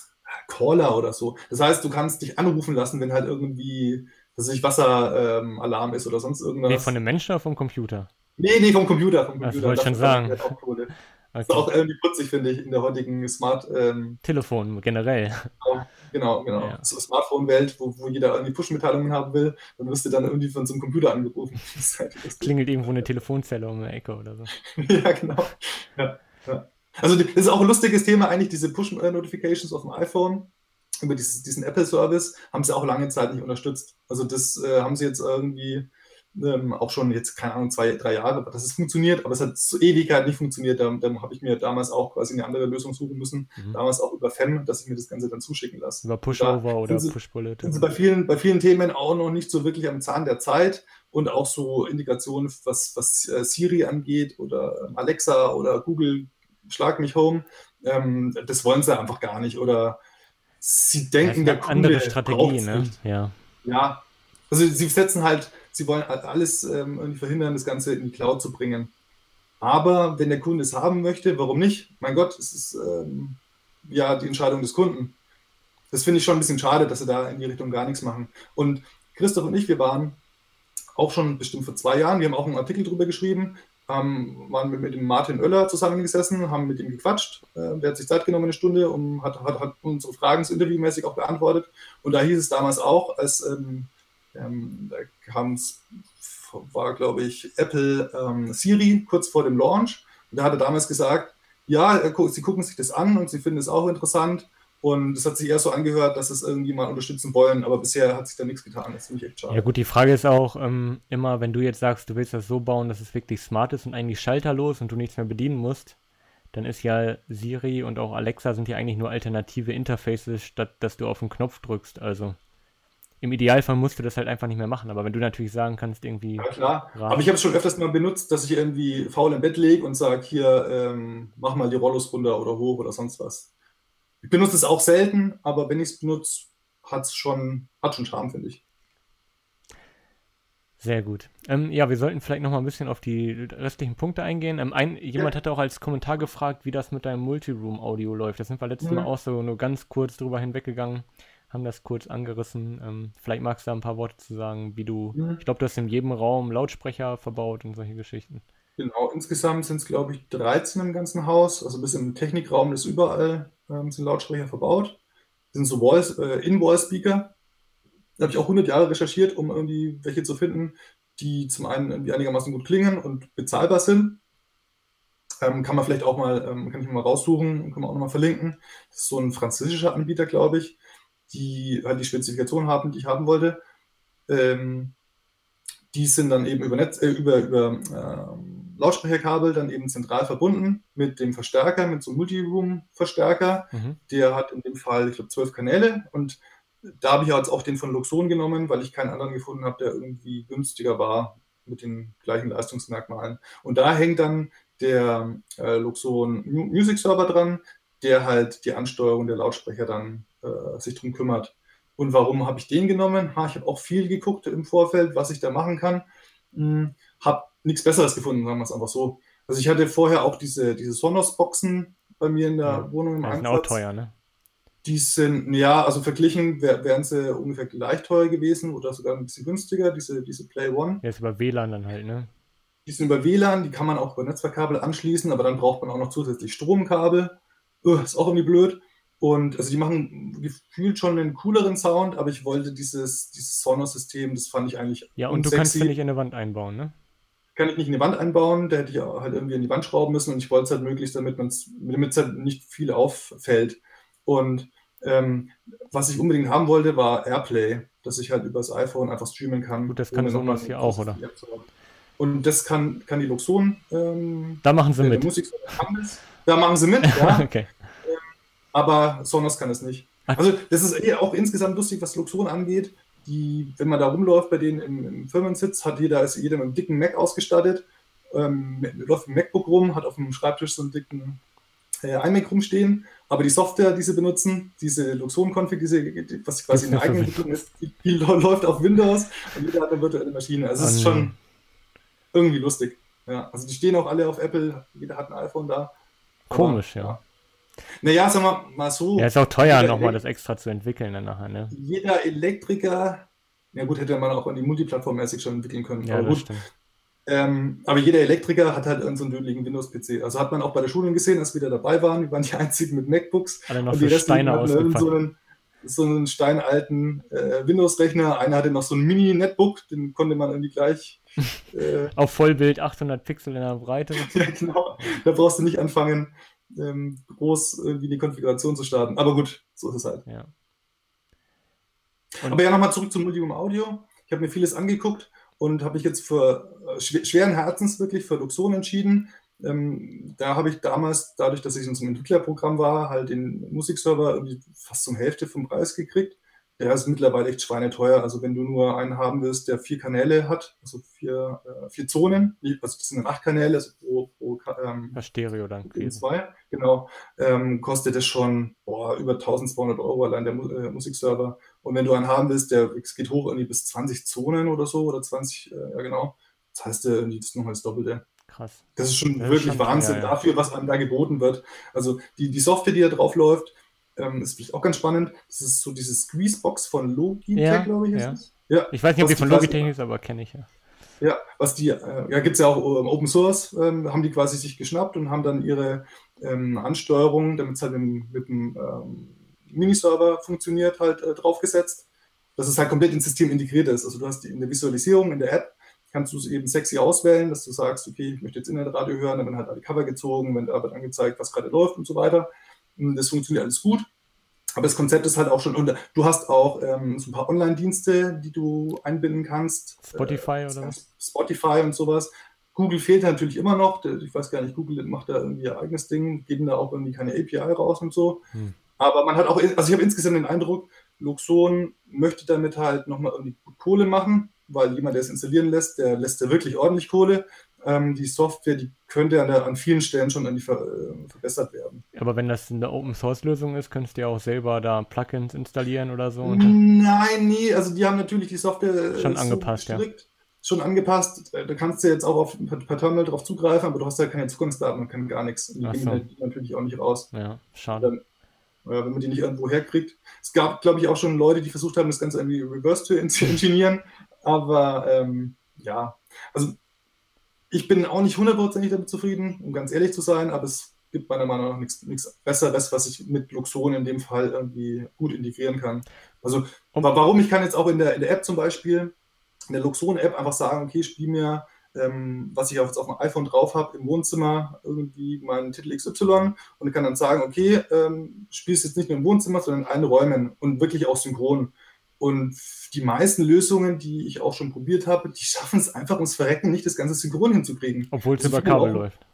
Caller oder so. Das heißt, du kannst dich anrufen lassen, wenn halt irgendwie, dass ich Wasseralarm ähm, ist oder sonst irgendwas. von einem Menschen oder vom Computer? Nee, nee, vom Computer, vom Das Computer. wollte ich schon Das ist sagen. halt cool. Das ist Okay. auch irgendwie putzig, finde ich, in der heutigen Smart, ähm, Telefon generell. genau, genau, Ja. so Smartphone-Welt, wo, wo jeder irgendwie Push-Mitteilungen haben will, dann wirst du dann irgendwie von so einem Computer angerufen. Halt. Klingelt irgendwo eine Telefonzelle um die Ecke oder so. Ja, genau. Ja, ja. Also das ist auch ein lustiges Thema eigentlich, diese Push-Notifications auf dem iPhone über dieses, diesen Apple-Service haben sie auch lange Zeit nicht unterstützt. Also das äh, haben sie jetzt irgendwie ähm, auch schon jetzt, keine Ahnung, zwei, drei Jahre, dass es funktioniert, aber es hat zur Ewigkeit nicht funktioniert. Da, da habe ich mir damals auch quasi eine andere Lösung suchen müssen, Mhm. damals auch über FEM, dass ich mir das Ganze dann zuschicken lasse. Über Pushover oder Pushbullet. sind sie bei vielen, bei vielen Themen auch noch nicht so wirklich am Zahn der Zeit und auch so Integrationen, was, was äh, Siri angeht oder ähm, Alexa oder Google Schlag mich home, ähm, das wollen sie einfach gar nicht oder sie denken, ist der Kunde andere Strategie, ne? Ja. Ja, also sie setzen halt, sie wollen halt alles ähm, verhindern, das Ganze in die Cloud zu bringen. Aber wenn der Kunde es haben möchte, warum nicht? Mein Gott, es ist ähm, ja die Entscheidung des Kunden. Das finde ich schon ein bisschen schade, dass sie da in die Richtung gar nichts machen. Und Christoph und ich, wir waren auch schon bestimmt vor zwei Jahren, wir haben auch einen Artikel drüber geschrieben, ähm, waren mit, mit dem Martin Oeller zusammengesessen, haben mit ihm gequatscht. Äh, der hat sich Zeit genommen, eine Stunde, und hat, hat, hat unsere Fragen interviewmäßig auch beantwortet. Und da hieß es damals auch, als ähm, ähm, da kam es, war glaube ich Apple ähm, Siri kurz vor dem Launch. Und da hat er damals gesagt, ja, sie gucken sich das an und sie finden es auch interessant. Und es hat sich eher so angehört, dass es irgendwie mal unterstützen wollen, aber bisher hat sich da nichts getan. Das finde ich echt schade. Ja gut, die Frage ist auch ähm, immer, wenn du jetzt sagst, du willst das so bauen, dass es wirklich smart ist und eigentlich schalterlos und du nichts mehr bedienen musst, dann ist ja Siri und auch Alexa sind ja eigentlich nur alternative Interfaces, statt dass du auf den Knopf drückst. Also im Idealfall musst du das halt einfach nicht mehr machen. Aber wenn du natürlich sagen kannst, irgendwie, Ja, klar. Rat. Aber ich habe es schon öfters mal benutzt, dass ich irgendwie faul im Bett lege und sage, hier, ähm, mach mal die Rollos runter oder hoch oder sonst was. Ich benutze es auch selten, aber wenn ich es benutze, hat es schon, hat schon Charme, finde ich. Sehr gut. Ähm, ja, wir sollten vielleicht noch mal ein bisschen auf die restlichen Punkte eingehen. Ähm, ein, jemand hatte auch als Kommentar gefragt, wie das mit deinem Multiroom-Audio läuft. Da sind wir letztes Mhm. Mal auch so nur ganz kurz drüber hinweggegangen, haben das kurz angerissen. Ähm, vielleicht magst du da ein paar Worte zu sagen, wie du, Mhm. ich glaube, du hast in jedem Raum Lautsprecher verbaut und solche Geschichten. Genau, insgesamt sind es, glaube ich, 13 im ganzen Haus. Also bis im Technikraum ist überall ähm, sind Lautsprecher verbaut. Das sind so Voice, äh, In-Voice-Speaker. Da habe ich auch 100 Jahre recherchiert, um irgendwie welche zu finden, die zum einen irgendwie einigermaßen gut klingen und bezahlbar sind. Ähm, kann man vielleicht auch mal, ähm, kann ich mal raussuchen, kann man auch nochmal verlinken. Das ist so ein französischer Anbieter, glaube ich, die halt die Spezifikation haben, die ich haben wollte. Ähm, die sind dann eben über, Netz, äh, über, über ähm, Lautsprecherkabel dann eben zentral verbunden mit dem Verstärker, mit so einem Multiroom-Verstärker. Mhm. Der hat in dem Fall, ich glaube, zwölf Kanäle und da habe ich jetzt auch den von Luxon genommen, weil ich keinen anderen gefunden habe, der irgendwie günstiger war mit den gleichen Leistungsmerkmalen. Und da hängt dann der äh, Luxon Mu- Music Server dran, der halt die Ansteuerung der Lautsprecher dann äh, sich drum kümmert. Und warum habe ich den genommen? Ha, ich habe auch viel geguckt im Vorfeld, was ich da machen kann. Hm, habe nichts Besseres gefunden, sagen wir es einfach so. Also ich hatte vorher auch diese, diese Sonos-Boxen bei mir in der Ja. Wohnung im Einsatz. teuer, ne? Die sind, ja, also verglichen wär, wären sie ungefähr gleich teuer gewesen oder sogar ein bisschen günstiger, diese, diese Play One. Ja, ist über WLAN dann halt, ne? Die sind über WLAN, die kann man auch über Netzwerkkabel anschließen, aber dann braucht man auch noch zusätzlich Stromkabel. Uh, ist auch irgendwie blöd. Und also die machen gefühlt schon einen cooleren Sound, aber ich wollte dieses, dieses Sonos-System, das fand ich eigentlich Ja, und du kannst unsexy. sie nicht in eine Wand einbauen, ne? kann ich nicht in die Wand einbauen, da hätte ich halt irgendwie in die Wand schrauben müssen und ich wollte es halt möglichst, damit es halt nicht viel auffällt. Und ähm, was ich unbedingt haben wollte, war Airplay, dass ich halt übers iPhone einfach streamen kann. Gut, das kann Sonos hier auch, oder? Und das kann, kann die Luxon, ähm, Da machen sie mit. Musik. Da machen sie mit, ja, Okay. Aber Sonos kann es nicht. Also das ist eh auch insgesamt lustig, was Luxon angeht. Die, wenn man da rumläuft bei denen im, im Firmensitz, hat jeder, ist jeder mit einem dicken Mac ausgestattet, ähm, läuft mit MacBook rum, hat auf dem Schreibtisch so einen dicken äh, iMac rumstehen, aber die Software, die sie benutzen, diese Luxon-Config, diese, die, was quasi eine eigene Entwicklung ist, die, die, läuft auf Windows und jeder hat eine virtuelle Maschine. Also es ist schon irgendwie lustig. Ja, also die stehen auch alle auf Apple, jeder hat ein iPhone da. Komisch, aber, ja. Naja, sagen wir mal so. Ja, ist auch teuer, nochmal das extra zu entwickeln dann nachher, ne? Jeder Elektriker, ja gut, hätte man auch an die Multiplattform-mäßig schon entwickeln können. Ja, aber gut. Ähm, aber jeder Elektriker hat halt irgendeinen so einen dödeligen Windows-PC. Also hat man auch bei der Schulung gesehen, als wir da dabei waren. Wir waren die einzigen mit MacBooks. Alle noch und die Steine hatten so einen, so einen steinalten äh, Windows-Rechner. Einer hatte noch so ein Mini-Netbook, den konnte man irgendwie gleich. Äh, Auf Vollbild 800 Pixel in der Breite. ja, genau. Da brauchst du nicht anfangen, ähm, groß irgendwie die Konfiguration zu starten. Aber gut, so ist es halt. Ja. Aber ja, nochmal zurück zum Multium Audio. Ich habe mir vieles angeguckt und habe mich jetzt für äh, schwer, schweren Herzens wirklich für Luxon entschieden. Ähm, da habe ich damals, dadurch, dass ich in so einem Entwicklerprogramm war, halt den Musikserver irgendwie fast zum Hälfte vom Preis gekriegt. Der ist mittlerweile echt schweineteuer. Also wenn du nur einen haben willst, der vier Kanäle hat, also vier, äh, vier Zonen, also das sind acht Kanäle, also pro, pro ähm, Stereo dann zwei, genau, ähm, kostet es schon boah, über 1200 Euro allein der äh, Musikserver. Und wenn du einen haben willst, der es geht hoch irgendwie bis 20 Zonen oder so oder 20, äh, ja genau. Das heißt, äh, das ist nochmal das Doppelte. Krass. Das ist schon Das ist wirklich schon Wahnsinn teuer, ja. dafür, was einem da geboten wird. Also die, die Software, die da drauf läuft, ähm, ist vielleicht auch ganz spannend. Das ist so diese Squeezebox von Logitech, Ja, glaube ich. Ja. ja. Ich weiß nicht, ob die von Logitech ist, aber kenne ich ja. Ja, was die, äh, ja, gibt es ja auch ähm, Open Source, ähm, haben die quasi sich geschnappt und haben dann ihre ähm, Ansteuerung, damit es halt mit, mit dem ähm, Miniserver funktioniert, halt äh, draufgesetzt. Dass es halt komplett ins System integriert ist. Also du hast die, in der Visualisierung in der App kannst du es eben sexy auswählen, dass du sagst, okay, ich möchte jetzt Internetradio hören, dann werden halt alle Cover gezogen, wenn da wird angezeigt, was gerade läuft und so weiter. Und das funktioniert alles gut. Aber das Konzept ist halt auch schon, und du hast auch ähm, so ein paar Online-Dienste, die du einbinden kannst. Spotify Äh, oder was? Spotify und sowas. Google fehlt natürlich immer noch. Ich weiß gar nicht, Google macht da irgendwie ihr eigenes Ding, geben da auch irgendwie keine API raus und so. Hm. Aber man hat auch, also ich habe insgesamt den Eindruck, Luxon möchte damit halt nochmal irgendwie Kohle machen, weil jemand, der es installieren lässt, der lässt ja wirklich ordentlich Kohle. Ähm, die Software, die könnte an, der, an vielen Stellen schon an die ver, äh, verbessert werden. Aber wenn das eine Open Source Lösung ist, könntest du ja auch selber da Plugins installieren oder so. Nein, nee, also die haben natürlich die Software äh, Schon so angepasst, ja. Schon angepasst. Da kannst du jetzt auch auf per, per Terminal drauf zugreifen, aber du hast ja keine Zugangsdaten und kann gar nichts. Und die Ach gehen so. halt natürlich auch nicht raus. ja, schade. Dann, äh, wenn man die nicht irgendwo herkriegt. Es gab, glaube ich, auch schon Leute, die versucht haben, das Ganze irgendwie reverse zu engineeren. Aber ähm, ja, also ich bin auch nicht hundertprozentig damit zufrieden, um ganz ehrlich zu sein, aber es gibt meiner Meinung nach nichts, nichts Besseres, was ich mit Luxon in dem Fall irgendwie gut integrieren kann. Also warum ich kann jetzt auch in der, in der App zum Beispiel, in der Luxon-App einfach sagen, okay, spiel mir, ähm, was ich jetzt auf dem iPhone drauf habe, im Wohnzimmer irgendwie meinen Titel XY und ich kann dann sagen, okay, ähm, spielst jetzt nicht nur im Wohnzimmer, sondern in allen Räumen und wirklich auch synchron. Und die meisten Lösungen, die ich auch schon probiert habe, die schaffen es einfach ums Verrecken nicht, das Ganze synchron hinzukriegen. Obwohl es über Kabel laufen- läuft.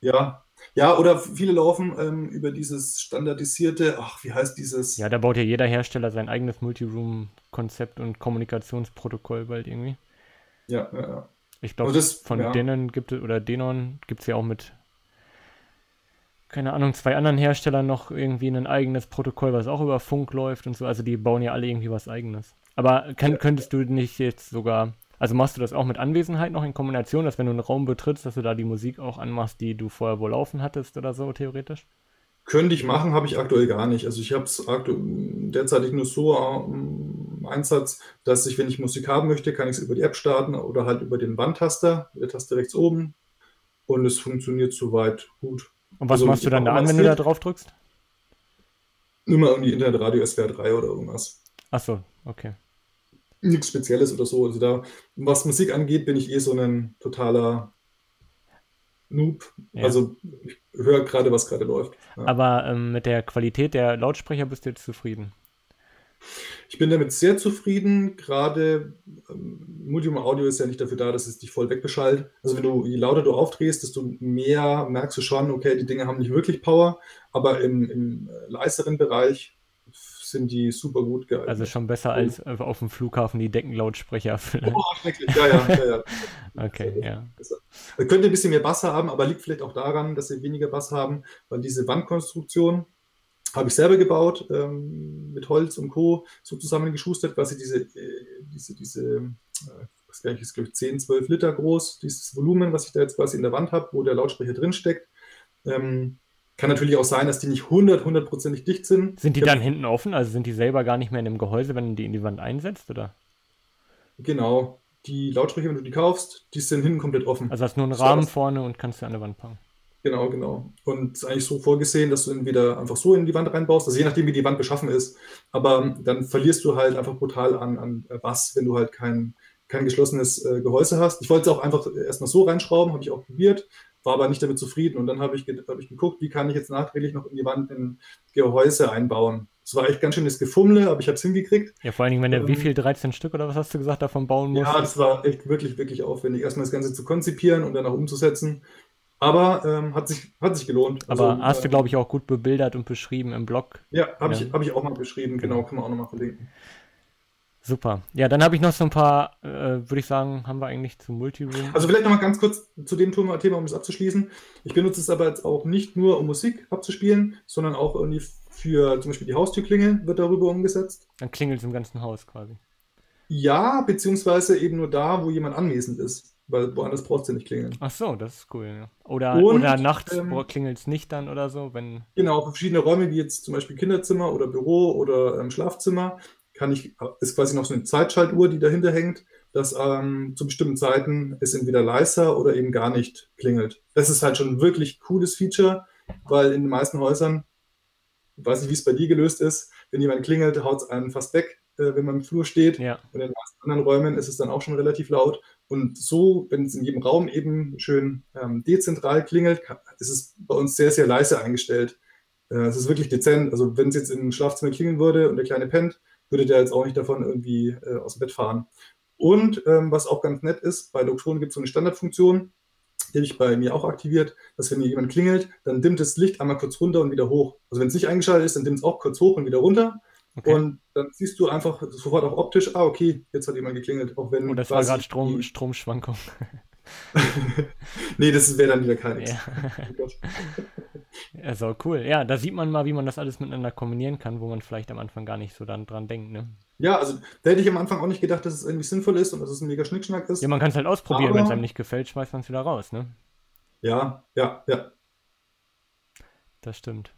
Ja, ja, oder viele laufen ähm, über dieses standardisierte, ach, wie heißt dieses? Ja, da baut ja jeder Hersteller sein eigenes Multiroom-Konzept und Kommunikationsprotokoll bald irgendwie. ja, ja, ja. Ich glaube, das- von ja. Denon gibt es, oder Denon gibt es ja auch mit, keine Ahnung, zwei anderen Herstellern noch irgendwie ein eigenes Protokoll, was auch über Funk läuft und so. Also die bauen ja alle irgendwie was eigenes. Aber kann, könntest du nicht jetzt sogar, also machst du das auch mit Anwesenheit noch in Kombination, dass wenn du einen Raum betrittst, dass du da die Musik auch anmachst, die du vorher wohl laufen hattest oder so, theoretisch? Könnte ich machen, habe ich aktuell gar nicht. Also ich habe es derzeitig nur so ähm, im Einsatz, dass ich, wenn ich Musik haben möchte, kann ich es über die App starten oder halt über den Wandtaster, der Taste rechts oben. Und es funktioniert soweit gut. Und was Also, machst du dann da an, wenn du da drauf drückst? Immer irgendwie Internetradio SWR 3 oder irgendwas. Achso, okay. Nichts Spezielles oder so. Also da, was Musik angeht, bin ich eh so ein totaler Noob. Ja. Also ich höre gerade, was gerade läuft. Ja. Aber ähm, mit der Qualität der Lautsprecher bist du jetzt zufrieden. Ich bin damit sehr zufrieden. Gerade ähm, Multium Audio ist ja nicht dafür da, dass es dich voll wegbeschallt. Also wenn du, je lauter du aufdrehst, desto mehr merkst du schon, okay, die Dinge haben nicht wirklich Power, aber im, im äh, leiseren Bereich sind die super gut geeignet. Also schon besser als auf dem Flughafen die Deckenlautsprecher. Oh, schrecklich, ja, ja, ja. ja. okay, ja. Er könnte ein bisschen mehr Bass haben, aber liegt vielleicht auch daran, dass sie weniger Bass haben, weil diese Wandkonstruktion habe ich selber gebaut, ähm, mit Holz und Co. so zusammengeschustert, quasi diese, äh, diese, diese, äh, was gar nicht, ist glaube ich 10, 12 Liter groß, dieses Volumen, was ich da jetzt quasi in der Wand habe, wo der Lautsprecher drin steckt. Ähm, kann natürlich auch sein, dass die nicht 100, hundertprozentig dicht sind. Sind die dann hinten offen? Also sind die selber gar nicht mehr in dem Gehäuse, wenn du die in die Wand einsetzt, oder? Genau. Die Lautsprecher, wenn du die kaufst, die sind hinten komplett offen. Also hast du nur einen Rahmen vorne und kannst du an der Wand packen. Genau, genau. Und es ist eigentlich so vorgesehen, dass du entweder einfach so in die Wand reinbaust, also je nachdem, wie die Wand beschaffen ist. Aber dann verlierst du halt einfach brutal an, an Bass, wenn du halt kein, kein geschlossenes äh, Gehäuse hast. Ich wollte es auch einfach erstmal so reinschrauben, habe ich auch probiert war aber nicht damit zufrieden. Und dann habe ich, hab ich geguckt, wie kann ich jetzt nachträglich noch in die Wand ein Gehäuse einbauen. Es war echt ganz schönes Gefummle, aber ich habe es hingekriegt. Ja, vor allen Dingen, wenn er ähm, wie viel, 13 Stück oder was hast du gesagt, davon bauen muss? Ja, das war echt wirklich, wirklich aufwendig, erstmal das Ganze zu konzipieren und dann auch umzusetzen. Aber ähm, hat, sich, hat sich gelohnt. Aber also, hast du, glaube ich, auch gut bebildert und beschrieben im Blog. Ja, habe ja. ich, hab ich auch mal beschrieben, genau, genau kann man auch nochmal verlinken. Super. Ja, dann habe ich noch so ein paar, äh, würde ich sagen, haben wir eigentlich zum Multiroom. Also vielleicht nochmal ganz kurz zu dem Thema, um es abzuschließen. Ich benutze es aber jetzt auch nicht nur, um Musik abzuspielen, sondern auch irgendwie für zum Beispiel die Haustürklingel wird darüber umgesetzt. Dann klingelt es im ganzen Haus quasi. Ja, beziehungsweise eben nur da, wo jemand anwesend ist. Weil woanders brauchst du nicht klingeln. Ach so, das ist cool. Ja. Oder, Und, oder nachts ähm, klingelt es nicht dann oder so, wenn. Genau, verschiedene Räume, wie jetzt zum Beispiel Kinderzimmer oder Büro oder ähm, Schlafzimmer, kann ich, ist quasi noch so eine Zeitschaltuhr, die dahinter hängt, dass ähm, zu bestimmten Zeiten es entweder leiser oder eben gar nicht klingelt. Das ist halt schon ein wirklich cooles Feature, weil in den meisten Häusern, weiß nicht, wie es bei dir gelöst ist, wenn jemand klingelt, haut es einen fast weg, äh, wenn man im Flur steht. Ja. Und in den meisten anderen Räumen ist es dann auch schon relativ laut. Und so, wenn es in jedem Raum eben schön ähm, dezentral klingelt, ist es bei uns sehr, sehr leise eingestellt. Äh, es ist wirklich dezent. Also wenn es jetzt im Schlafzimmer klingeln würde und der Kleine pennt, würde der jetzt auch nicht davon irgendwie äh, aus dem Bett fahren. Und ähm, was auch ganz nett ist, bei Doktoren gibt es so eine Standardfunktion, die habe ich bei mir auch aktiviert, dass wenn mir jemand klingelt, dann dimmt das Licht einmal kurz runter und wieder hoch. Also wenn es nicht eingeschaltet ist, dann dimmt es auch kurz hoch und wieder runter. Okay. Und dann siehst du einfach sofort auch optisch, ah, okay, jetzt hat jemand geklingelt. Auch wenn oh, das war gerade Strom, Stromschwankung. nee, das wäre dann wieder kein nichts. Ja. Also cool. Ja, da sieht man mal, wie man das alles miteinander kombinieren kann, wo man vielleicht am Anfang gar nicht so dann dran denkt, ne? Ja, also da hätte ich am Anfang auch nicht gedacht, dass es irgendwie sinnvoll ist und dass es ein mega Schnickschnack ist. Ja, man kann es halt ausprobieren, wenn es einem nicht gefällt, schmeißt man es wieder raus, ne? Ja, ja, ja. Das stimmt.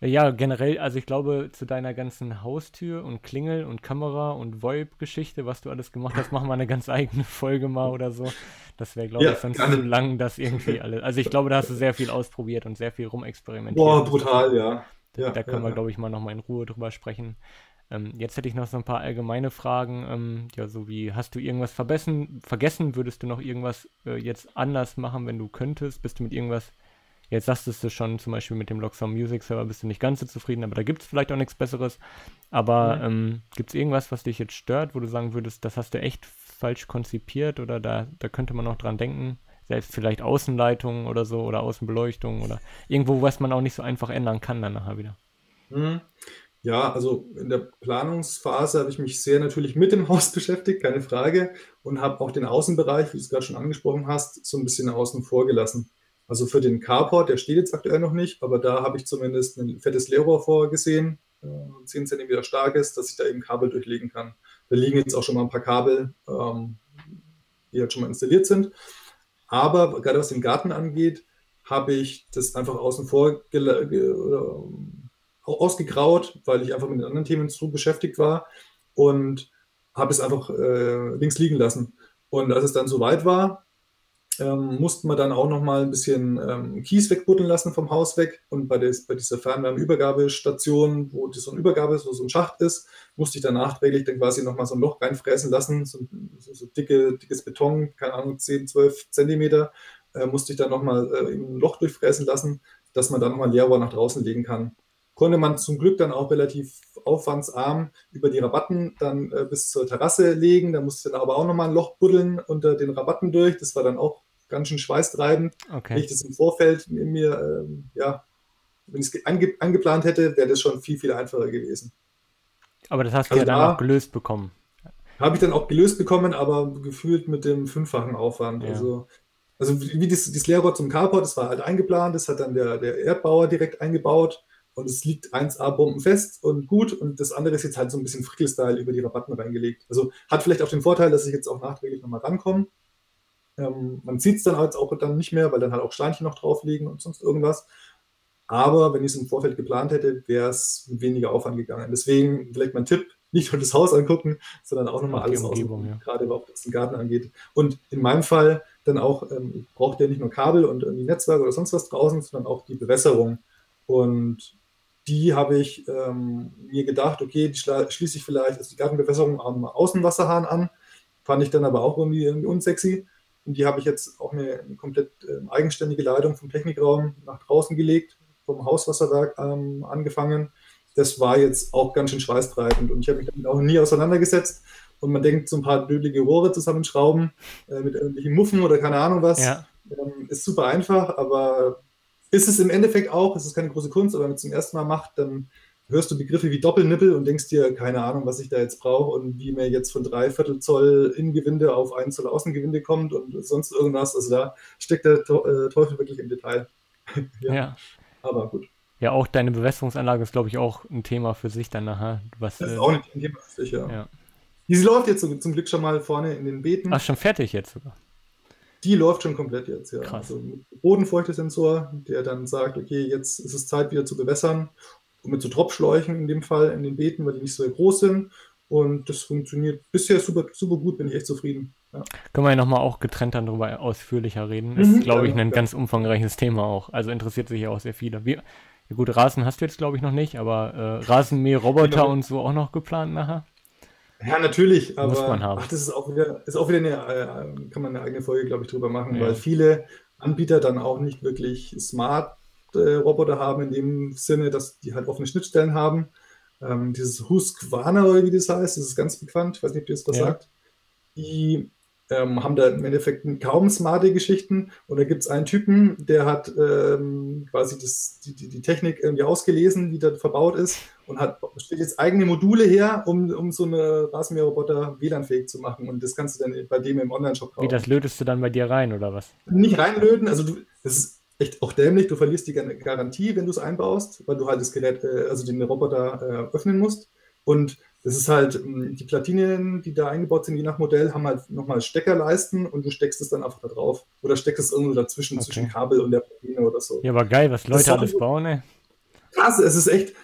Ja, generell, also ich glaube, zu deiner ganzen Haustür und Klingel und Kamera und VoIP-Geschichte, was du alles gemacht hast, machen wir eine ganz eigene Folge mal oder so. Das wäre, glaube ja, ich, sonst gerne. zu lang, das irgendwie alles. Also ich glaube, da hast du sehr viel ausprobiert und sehr viel rumexperimentiert. Boah, brutal, ja. Da, ja, da können ja, wir, glaube ich, mal nochmal in Ruhe drüber sprechen. Ähm, jetzt hätte ich noch so ein paar allgemeine Fragen. Ähm, ja, so wie, hast du irgendwas vergessen? Vergessen? Würdest du noch irgendwas äh, jetzt anders machen, wenn du könntest? Bist du mit irgendwas Jetzt sagtest du schon, zum Beispiel mit dem Locksong Music Server bist du nicht ganz so zufrieden, aber da gibt es vielleicht auch nichts Besseres. Aber mhm. ähm, gibt es irgendwas, was dich jetzt stört, wo du sagen würdest, das hast du echt falsch konzipiert oder da, da könnte man noch dran denken? Selbst vielleicht Außenleitungen oder so oder Außenbeleuchtung oder irgendwo, was man auch nicht so einfach ändern kann dann nachher wieder. Mhm. Ja, also in der Planungsphase habe ich mich sehr natürlich mit dem Haus beschäftigt, keine Frage, und habe auch den Außenbereich, wie du es gerade schon angesprochen hast, so ein bisschen außen vor gelassen. Also für den Carport, der steht jetzt aktuell noch nicht, aber da habe ich zumindest ein fettes Leerrohr vorgesehen, äh, 10 cm stark ist, dass ich da eben Kabel durchlegen kann. Da liegen jetzt auch schon mal ein paar Kabel, ähm, die halt schon mal installiert sind. Aber gerade was den Garten angeht, habe ich das einfach außen vor ausgegraut, weil ich einfach mit den anderen Themen zu beschäftigt war und habe es einfach äh, links liegen lassen. Und als es dann soweit war, ähm, mussten wir dann auch noch mal ein bisschen ähm, Kies wegbuddeln lassen vom Haus weg. Und bei, des, bei dieser Fernwärmeübergabestation, wo so ein Übergabe, so, so ein Schacht ist, musste ich dann nachträglich dann quasi noch mal so ein Loch reinfräsen lassen, so, so, so dicke, dickes Beton, keine Ahnung, 10, 12 Zentimeter, äh, musste ich dann noch mal äh, ein Loch durchfräsen lassen, dass man dann noch mal Leerrohr nach draußen legen kann. Konnte man zum Glück dann auch relativ aufwandsarm über die Rabatten dann äh, bis zur Terrasse legen. Da musste ich dann aber auch noch mal ein Loch buddeln unter den Rabatten durch. Das war dann auch ganz schön schweißtreibend, okay. ich das im Vorfeld mir ähm, ja, wenn ich es ange, angeplant hätte, wäre das schon viel, viel einfacher gewesen. Aber das hast du also ja dann da auch gelöst bekommen. Habe ich dann auch gelöst bekommen, aber gefühlt mit dem fünffachen Aufwand. Ja. Also, also wie das, das Leerrohr zum Carport, das war halt eingeplant, das hat dann der, der Erdbauer direkt eingebaut und es liegt 1A bombenfest und gut und das andere ist jetzt halt so ein bisschen Frickel-Style über die Rabatten reingelegt. Also hat vielleicht auch den Vorteil, dass ich jetzt auch nachträglich nochmal rankomme. Ähm, man sieht es dann halt auch dann nicht mehr, weil dann halt auch Steinchen noch drauf liegen und sonst irgendwas. Aber wenn ich es im Vorfeld geplant hätte, wäre es mit weniger Aufwand gegangen. Deswegen vielleicht mein Tipp, nicht nur das Haus angucken, sondern auch nochmal alles Umgebung, ja. gerade was den Garten angeht. Und in meinem Fall dann auch, ähm, braucht der nicht nur Kabel und irgendwie Netzwerk oder sonst was draußen, sondern auch die Bewässerung. Und die habe ich ähm, mir gedacht, okay, die schließe ich vielleicht, also die Gartenbewässerung am Außenwasserhahn an, fand ich dann aber auch irgendwie, irgendwie unsexy. Und die habe ich jetzt auch eine, eine komplett äh, eigenständige Leitung vom Technikraum nach draußen gelegt, vom Hauswasserwerk ähm, angefangen. Das war jetzt auch ganz schön schweißtreibend und ich habe mich damit auch nie auseinandergesetzt. Und man denkt, so ein paar dödelige Rohre zusammenschrauben äh, mit irgendwelchen Muffen oder keine Ahnung was, ja. ähm, ist super einfach, aber ist es im Endeffekt auch, es ist keine große Kunst, aber wenn man es zum ersten Mal macht, dann hörst du Begriffe wie Doppelnippel und denkst dir, keine Ahnung, was ich da jetzt brauche und wie mir jetzt von drei Viertel Zoll Innengewinde auf ein Zoll Außengewinde kommt und sonst irgendwas. Also da steckt der äh, Teufel wirklich im Detail. ja. ja. Aber gut. Ja, auch deine Bewässerungsanlage ist, glaube ich, auch ein Thema für sich dann nachher. Was, das ist äh, auch ein Thema für sich, ja. ja. Die läuft jetzt zum Glück schon mal vorne in den Beeten. Ach, schon fertig jetzt sogar. Die läuft schon komplett jetzt, ja. Krass. Also Bodenfeuchtesensor, der dann sagt, okay, jetzt ist es Zeit wieder zu bewässern. Mit so Tropfschläuchen in dem Fall in den Beeten, weil die nicht so groß sind. Und das funktioniert bisher super, super gut, bin ich echt zufrieden. Ja. Können wir ja nochmal auch getrennt dann darüber ausführlicher reden. Ist, mhm, glaube ich, ein ja. ganz umfangreiches Thema auch. Also interessiert sich ja auch sehr viele. Ja gut, Rasen hast du jetzt, glaube ich, noch nicht, aber äh, Rasenmäher-Roboter genau. und so auch noch geplant nachher? Ja, natürlich, aber Muss man haben. Ach, das ist auch wieder, ist auch wieder eine, äh, kann man eine eigene Folge, glaube ich, drüber machen, ja. weil viele Anbieter dann auch nicht wirklich Smart Roboter haben, in dem Sinne, dass die halt offene Schnittstellen haben. Ähm, dieses Husqvarna oder wie das heißt, das ist ganz bekannt, ich weiß nicht, ob ihr das was ja. sagt. Die ähm, haben da im Endeffekt kaum smarte Geschichten. Und da gibt es einen Typen, der hat ähm, quasi das, die, die, die, Technik irgendwie ausgelesen, die da verbaut ist, und hat stellt jetzt eigene Module her, um, um so eine Rasenmäherroboter WLAN-fähig zu machen. Und das kannst du dann bei dem im Online-Shop kaufen. Wie, das lötest du dann bei dir rein, oder was? Nicht reinlöten, also du, das ist echt auch dämlich, du verlierst die Garantie, wenn du es einbaust, weil du halt das Gerät, äh, also den Roboter äh, öffnen musst. Und das ist halt, ähm, die Platinen, die da eingebaut sind, je nach Modell, haben halt nochmal Steckerleisten und du steckst es dann einfach da drauf. Oder steckst es irgendwo dazwischen, okay. zwischen Kabel und der Platine oder so. Ja, aber geil, was Leute alles bauen, ey. Krass, es ist echt,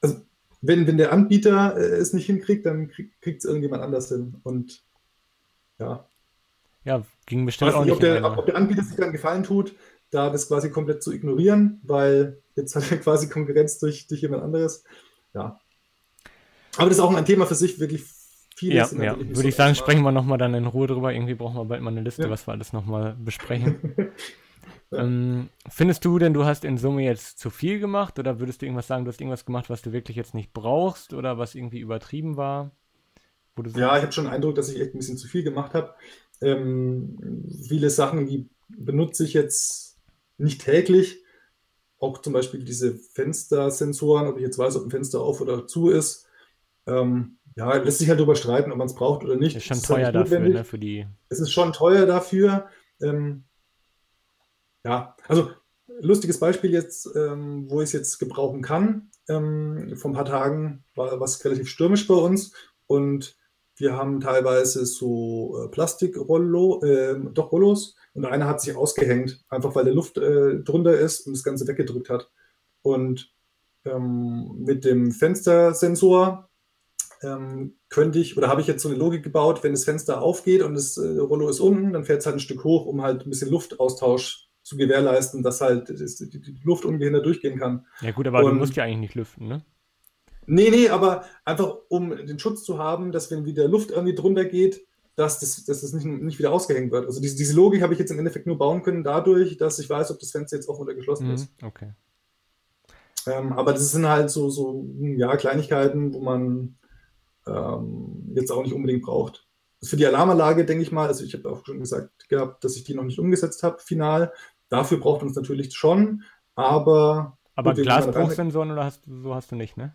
also wenn, wenn der Anbieter äh, es nicht hinkriegt, dann kriegt es irgendjemand anders hin. Und ja. Ja, ging bestimmt auch nicht. Ob der, ob der Anbieter sich dann gefallen tut, da das quasi komplett zu ignorieren, weil jetzt hat er quasi Konkurrenz durch, durch jemand anderes. Ja, aber das ist auch ein Thema für sich, wirklich vieles. Ja, ja. würde so ich sagen, sprechen wir nochmal dann in Ruhe drüber. Irgendwie brauchen wir bald mal eine Liste, ja. was wir alles nochmal besprechen. ja. ähm, findest du denn, du hast in Summe jetzt zu viel gemacht oder würdest du irgendwas sagen, du hast irgendwas gemacht, was du wirklich jetzt nicht brauchst oder was irgendwie übertrieben war? ja, ich habe schon den Eindruck, dass ich echt ein bisschen zu viel gemacht habe. Ähm, viele Sachen, die benutze ich jetzt nicht täglich. Auch zum Beispiel diese Fenstersensoren, ob ich jetzt weiß, ob ein Fenster auf oder zu ist ähm, ja, lässt sich halt darüber streiten, ob man es braucht oder nicht. Ist schon ist teuer halt dafür, ne, für die. Es ist schon teuer dafür. Ähm, ja, also lustiges Beispiel jetzt, ähm, wo ich es jetzt gebrauchen kann. Ähm, vor ein paar Tagen war was relativ stürmisch bei uns und wir haben teilweise so äh, Plastikrollo, äh, doch Rollos und einer hat sich ausgehängt, einfach weil der Luft äh, drunter ist und das Ganze weggedrückt hat. Und ähm, mit dem Fenstersensor ähm, könnte ich oder habe ich jetzt so eine Logik gebaut, wenn das Fenster aufgeht und das äh, Rollo ist unten, dann fährt es halt ein Stück hoch, um halt ein bisschen Luftaustausch zu gewährleisten, dass halt das, die, die, Luft ungehindert durchgehen kann. Ja gut, aber und, du musst ja eigentlich nicht lüften, ne? Nee, nee, aber einfach um den Schutz zu haben, dass wenn wieder Luft irgendwie drunter geht, dass das, dass das nicht, nicht wieder ausgehängt wird. Also diese, diese Logik habe ich jetzt im Endeffekt nur bauen können dadurch, dass ich weiß, ob das Fenster jetzt offen oder geschlossen mhm, ist. Okay. Ähm, aber das sind halt so, so ja, Kleinigkeiten, wo man ähm, jetzt auch nicht unbedingt braucht. Für die Alarmanlage denke ich mal, also ich habe auch schon gesagt gehabt, dass ich die noch nicht umgesetzt habe, final. Dafür braucht uns natürlich schon, aber Aber Glasbruchsensoren oder hast, so hast du nicht, ne?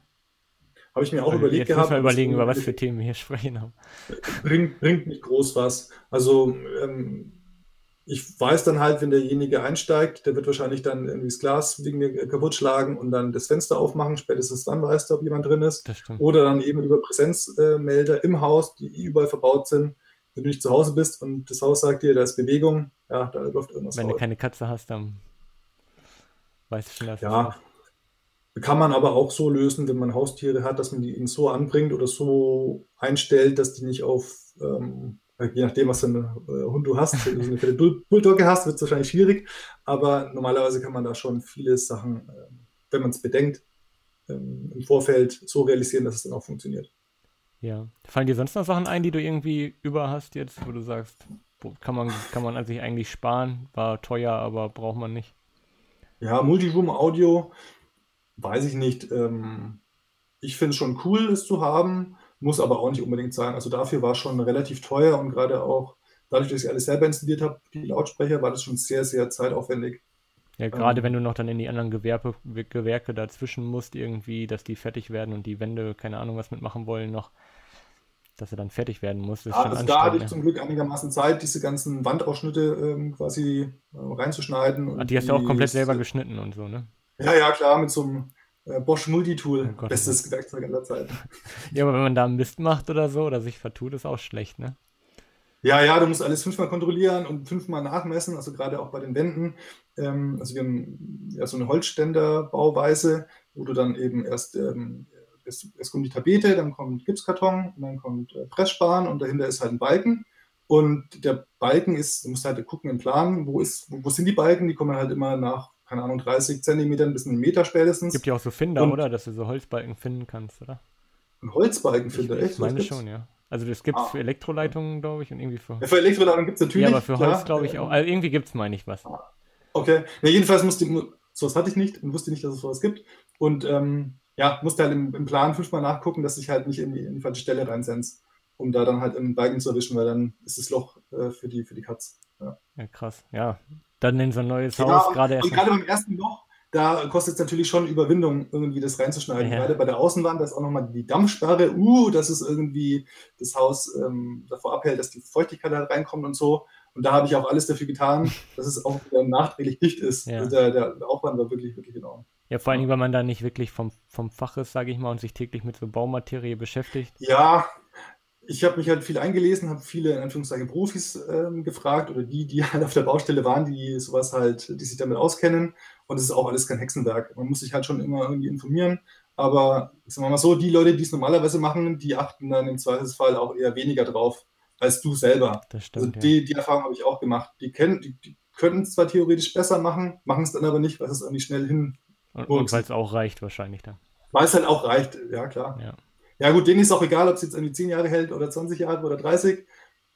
Habe ich mir auch also überlegt jetzt gehabt. Jetzt überlegen, über was für Themen wir hier sprechen haben. Bringt, bringt nicht groß was. Also ähm, ich weiß dann halt, wenn derjenige einsteigt, der wird wahrscheinlich dann irgendwie das Glas wegen mir kaputt schlagen und dann das Fenster aufmachen. Spätestens dann weißt du, ob jemand drin ist. Oder dann eben über Präsenzmelder im Haus, die überall verbaut sind. Wenn du nicht zu Hause bist und das Haus sagt dir, da ist Bewegung, ja, da läuft irgendwas. Wenn du keine Katze hast, dann weißt du schon, dass Ja, kann man aber auch so lösen, wenn man Haustiere hat, dass man die ihnen so anbringt oder so einstellt, dass die nicht auf ähm, je nachdem, was für einen äh, Hund du hast. Wenn du eine Bulldogge hast, wird es wahrscheinlich schwierig. Aber normalerweise kann man da schon viele Sachen, äh, wenn man es bedenkt, ähm, im Vorfeld so realisieren, dass es dann auch funktioniert. Ja. Fallen dir sonst noch Sachen ein, die du irgendwie über hast jetzt, wo du sagst, kann man, kann man sich eigentlich sparen, war teuer, aber braucht man nicht? Ja, Multiroom-Audio, weiß ich nicht. Ähm, ich finde es schon cool, es zu haben. Muss aber auch nicht unbedingt sein. Also dafür war es schon relativ teuer und gerade auch dadurch, dass ich alles selber installiert habe, die Lautsprecher, war das schon sehr, sehr zeitaufwendig. Ja, gerade ähm, wenn du noch dann in die anderen Gewerbe, Gewerke dazwischen musst, irgendwie, dass die fertig werden und die Wände, keine Ahnung, was mitmachen wollen, noch, dass er dann fertig werden muss. Ja, also da hatte ich zum Glück einigermaßen Zeit, diese ganzen Wandausschnitte ähm, quasi äh, reinzuschneiden. Ah, die hast du auch komplett selber geschnitten und so, ne? Ja, ja, klar, mit so einem äh, Bosch Multitool, oh bestes Werkzeug aller Zeiten. Ja, aber wenn man da Mist macht oder so oder sich vertut, ist auch schlecht, ne? Ja, ja, du musst alles fünfmal kontrollieren und fünfmal nachmessen, also gerade auch bei den Wänden. Ähm, also wir haben ja so eine Holzständerbauweise, wo du dann eben erst, ähm, erst, erst, kommt die Tapete, dann kommt Gipskarton, dann kommt äh, Pressspan und dahinter ist halt ein Balken. Und der Balken ist, du musst halt gucken im Plan, wo, ist, wo, wo sind die Balken, die kommen halt immer nach keine Ahnung, 30 Zentimetern bis einen Meter spätestens. Gibt ja auch so Finder, und oder? Dass du so Holzbalken finden kannst, oder? Ein Holzbalkenfinder, echt? Ich meine schon, ja. Also das gibt es ah. für Elektroleitungen, glaube ich, und irgendwie für. Ja, für Elektroleitungen gibt es natürlich. Ja, aber für Holz, glaube ich, auch. Also irgendwie gibt es, meine ich, was. Okay. Ja, jedenfalls musste ich, sowas hatte ich nicht und wusste nicht, dass es sowas gibt. Und ähm, ja, musste halt im, im, Plan fünfmal nachgucken, dass ich halt nicht in die, in die falsche Stelle reinsens, um da dann halt einen Balken zu erwischen, weil dann ist das Loch äh, für, die, für die Katz. Ja. ja, krass. Ja, dann in so ein neues ja, Haus gerade erst. Gerade beim ersten Loch da kostet es natürlich schon Überwindung, irgendwie das reinzuschneiden. Ja. Gerade bei der Außenwand, da ist auch nochmal die Dampfsperre, uh, dass es irgendwie das Haus ähm, davor abhält, dass die Feuchtigkeit da reinkommt und so. Und da habe ich auch alles dafür getan, dass es auch nachträglich dicht ist. Ja. Also der, der, Aufwand war wirklich, wirklich enorm. Ja, vor allem, weil man da nicht wirklich vom, vom Fach ist, sage ich mal, und sich täglich mit so Baumaterie beschäftigt. Ja, ich habe mich halt viel eingelesen, habe viele in Anführungszeichen Profis ähm, gefragt oder die, die halt auf der Baustelle waren, die sowas halt, die sich damit auskennen. Und es ist auch alles kein Hexenwerk. Man muss sich halt schon immer irgendwie informieren. Aber sagen wir mal so, die Leute, die es normalerweise machen, die achten dann im Zweifelsfall auch eher weniger drauf als du selber. Das stimmt, also die, die Erfahrung habe ich auch gemacht. Die, kennen, die, die können es zwar theoretisch besser machen, machen es dann aber nicht, weil es irgendwie schnell hin. Und, und weil es auch reicht wahrscheinlich dann. Weil es halt auch reicht, ja klar. Ja. Ja, gut, denen ist auch egal, ob es jetzt irgendwie 10 Jahre hält oder 20 Jahre oder 30.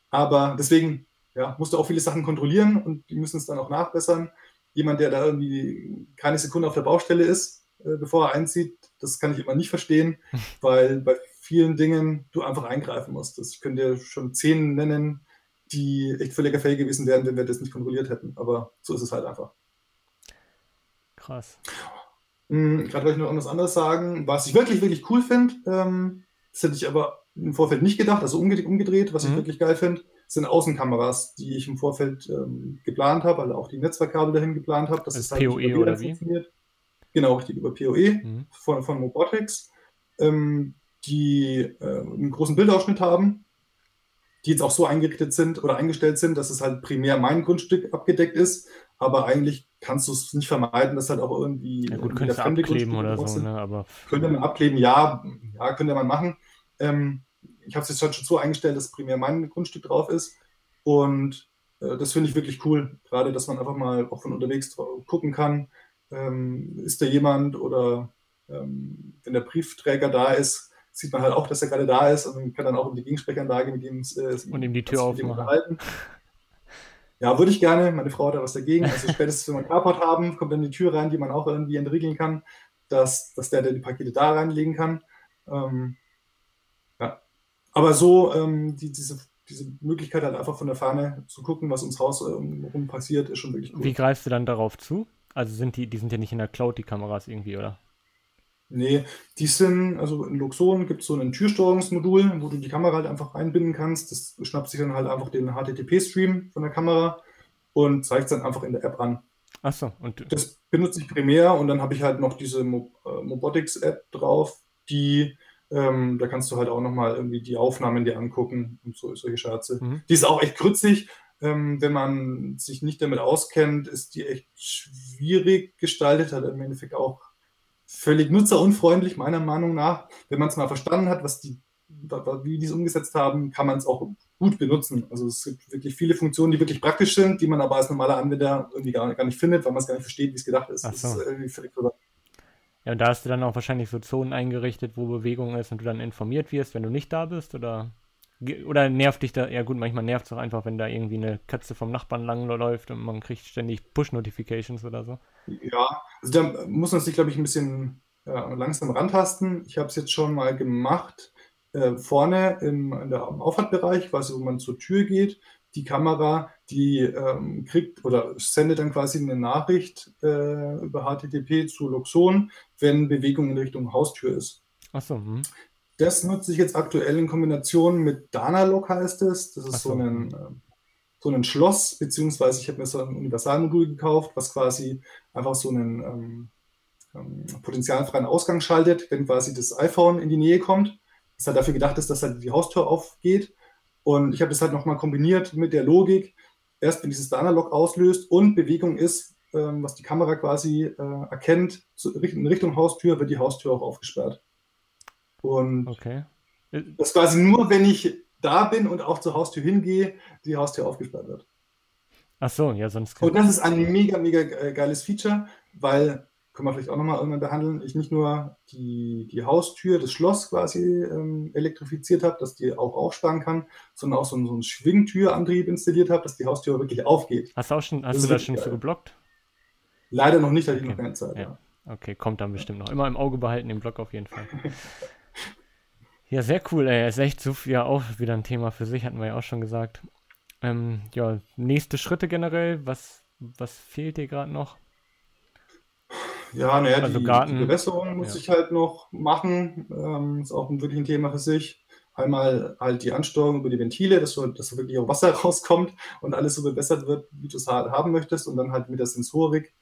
Aber deswegen ja, musst du auch viele Sachen kontrollieren und die müssen es dann auch nachbessern. Jemand, der da irgendwie keine Sekunde auf der Baustelle ist, äh, bevor er einzieht, das kann ich immer nicht verstehen, weil bei vielen Dingen du einfach eingreifen musst. Das, ich könnte dir schon zehn nennen, die echt völliger Fail gewesen wären, wenn wir das nicht kontrolliert hätten. Aber so ist es halt einfach. Krass. Hm, Gerade wollte ich noch irgendwas anderes sagen, was ich wirklich, wirklich cool finde. Ähm, das hätte ich aber im Vorfeld nicht gedacht, also umgedreht, umgedreht was mhm. ich wirklich geil finde, sind Außenkameras, die ich im Vorfeld ähm, geplant habe, also auch die Netzwerkkabel dahin geplant habe, dass es halt PoE oder wie? funktioniert. Genau, richtig, über PoE mhm. von, von Robotics, ähm, die äh, einen großen Bildausschnitt haben, die jetzt auch so eingerichtet sind oder eingestellt sind, dass es halt primär mein Grundstück abgedeckt ist, aber eigentlich kannst du es nicht vermeiden, dass halt auch irgendwie. Ja, gut, könntest du abkleben oder so, ne? Aber... Könnte man abkleben, ja, ja, könnte man machen. Ähm, ich habe es jetzt halt schon so eingestellt, dass primär mein Grundstück drauf ist. Und äh, das finde ich wirklich cool, gerade, dass man einfach mal auch von unterwegs gucken kann, ähm, ist da jemand oder ähm, wenn der Briefträger da ist, sieht man halt auch, dass er gerade da ist und man kann dann auch in die Gegensprechanlage mit ihm äh, und ihm die Tür aufmachen. Ja, würde ich gerne. Meine Frau hat da was dagegen. Also spätestens, wenn wir einen Carport haben, kommt dann die Tür rein, die man auch irgendwie entriegeln kann, dass, dass der, der die Pakete da reinlegen kann. Ähm, ja. Aber so, ähm, die, diese, diese Möglichkeit halt einfach von der Fahne zu gucken, was ums Haus ähm, rum passiert, ist schon wirklich cool. Wie greifst du dann darauf zu? Also sind die, die sind ja nicht in der Cloud, die Kameras irgendwie, oder? Nee, die sind, also in Luxon gibt es so ein Türsteuerungsmodul, wo du die Kamera halt einfach einbinden kannst. Das schnappt sich dann halt einfach den HTTP-Stream von der Kamera und zeigt es dann einfach in der App an. Achso, und Das benutze ich primär und dann habe ich halt noch diese Mo äh, Mobotics-App drauf, die, ähm, da kannst du halt auch nochmal irgendwie die Aufnahmen dir angucken und so, solche Scherze. Mhm. Die ist auch echt grützig. Ähm, wenn man sich nicht damit auskennt, ist die echt schwierig gestaltet, hat im Endeffekt auch völlig nutzerunfreundlich, meiner Meinung nach. Wenn man es mal verstanden hat, was die, wie die es umgesetzt haben, kann man es auch gut benutzen. Also es gibt wirklich viele Funktionen, die wirklich praktisch sind, die man aber als normaler Anwender irgendwie gar, gar nicht findet, weil man es gar nicht versteht, wie es gedacht ist. Ach Das so. ist irgendwie völlig verrückt. ja, und da hast du dann auch wahrscheinlich so Zonen eingerichtet, wo Bewegung ist und du dann informiert wirst, wenn du nicht da bist, oder? Oder nervt dich da, ja gut, manchmal nervt es auch einfach, wenn da irgendwie eine Katze vom Nachbarn langläuft und man kriegt ständig Push-Notifications oder so. Ja, also da muss man sich, glaube ich, ein bisschen ja, langsam rantasten. Ich habe es jetzt schon mal gemacht, äh, vorne im, in der, im Auffahrtbereich, quasi, wo man zur Tür geht. Die Kamera, die ähm, kriegt oder sendet dann quasi eine Nachricht äh, über HTTP zu Luxon, wenn Bewegung in Richtung Haustür ist. Achso, hm. Das nutze ich jetzt aktuell in Kombination mit Danalog heißt es. Das ist so. so ein, ähm, so ein Schloss, beziehungsweise ich habe mir so ein Universalmodul gekauft, was quasi einfach so einen ähm, ähm, potenzialfreien Ausgang schaltet, wenn quasi das iPhone in die Nähe kommt. Das halt dafür gedacht ist, dass halt die Haustür aufgeht. Und ich habe das halt nochmal kombiniert mit der Logik, erst wenn dieses Danalog auslöst und Bewegung ist, ähm, was die Kamera quasi äh, erkennt, zu, in Richtung Haustür, wird die Haustür auch aufgesperrt. Und okay. Äh, das ist quasi nur, wenn ich da bin und auch zur Haustür hingehe, die Haustür aufgesperrt wird. Achso, ja, sonst Und das ist ein mega, mega äh, geiles Feature, weil, können wir vielleicht auch nochmal irgendwann behandeln, ich nicht nur die, die Haustür, das Schloss quasi ähm, elektrifiziert habe, dass die auch aufsperren kann, sondern auch so, einen- so einen Schwingtürantrieb installiert habe, dass die Haustür wirklich aufgeht. Hast du auch schon, hast Das du das schon richtig für geil. geblockt? Leider noch nicht, da hatte ich Okay. noch keine Zeit. Ja. Ja. Okay, kommt dann bestimmt noch. Immer im Auge behalten, den Blog auf jeden Fall. Ja, sehr cool, ey. Ist echt so ja auch wieder ein Thema für sich, hatten wir ja auch schon gesagt. Ähm, ja, nächste Schritte generell, was, was fehlt dir gerade noch? Ja, naja, Also die, Garten- die Bewässerung muss ja. ich halt noch machen. Ähm, ist auch ein, wirklich ein Thema für sich. Einmal halt die Ansteuerung über die Ventile, dass, du, dass wirklich auch Wasser rauskommt und alles so bewässert wird, wie du es halt haben möchtest. Und dann halt mit der Sensorik,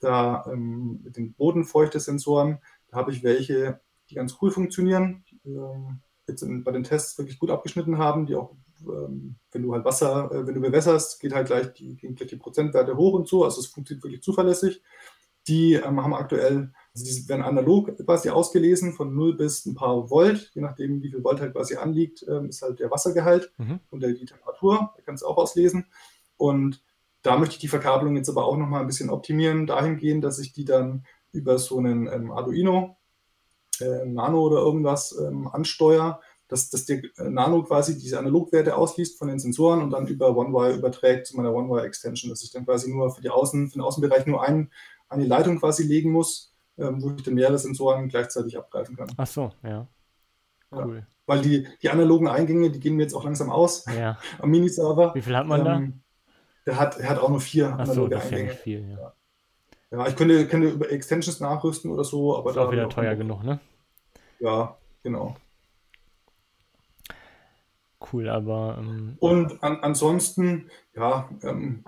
da ähm, mit den Bodenfeuchte-Sensoren, da habe ich welche, die ganz cool funktionieren, ähm, jetzt in, bei den Tests wirklich gut abgeschnitten haben, die auch, ähm, wenn du halt Wasser, äh, wenn du bewässerst, geht halt gleich die, gehen gleich die Prozentwerte hoch und so. Also es funktioniert wirklich zuverlässig. Die ähm, haben aktuell, also die werden analog quasi ausgelesen von 0 bis ein paar Volt, je nachdem, wie viel Volt halt quasi anliegt, ähm, ist halt der Wassergehalt Mhm. und der, die Temperatur, da kannst du auch auslesen. Und da möchte ich die Verkabelung jetzt aber auch nochmal ein bisschen optimieren, dahingehend, dass ich die dann über so einen ähm, Arduino äh, Nano oder irgendwas ähm, ansteuere, dass, dass der äh, Nano quasi diese Analogwerte ausliest von den Sensoren und dann über OneWire überträgt zu meiner OneWire Extension, dass ich dann quasi nur für die Außen, für den Außenbereich nur ein, eine Leitung quasi legen muss, ähm, wo ich dann mehrere Sensoren gleichzeitig abgreifen kann. Ach so, ja. Ja. Cool. Weil die, die analogen Eingänge, die gehen mir jetzt auch langsam aus Ja. am Miniserver. Wie viel hat man da? Ähm, der, hat, er hat auch nur vier Ach so, analoge das ist ja Eingänge. nicht viel, ja. Ja, ich könnte, könnte über Extensions nachrüsten oder so, aber Ist da auch wieder teuer Bock. genug, ne? Ja, genau. Cool, aber ähm, Und an, ansonsten, ja, ähm,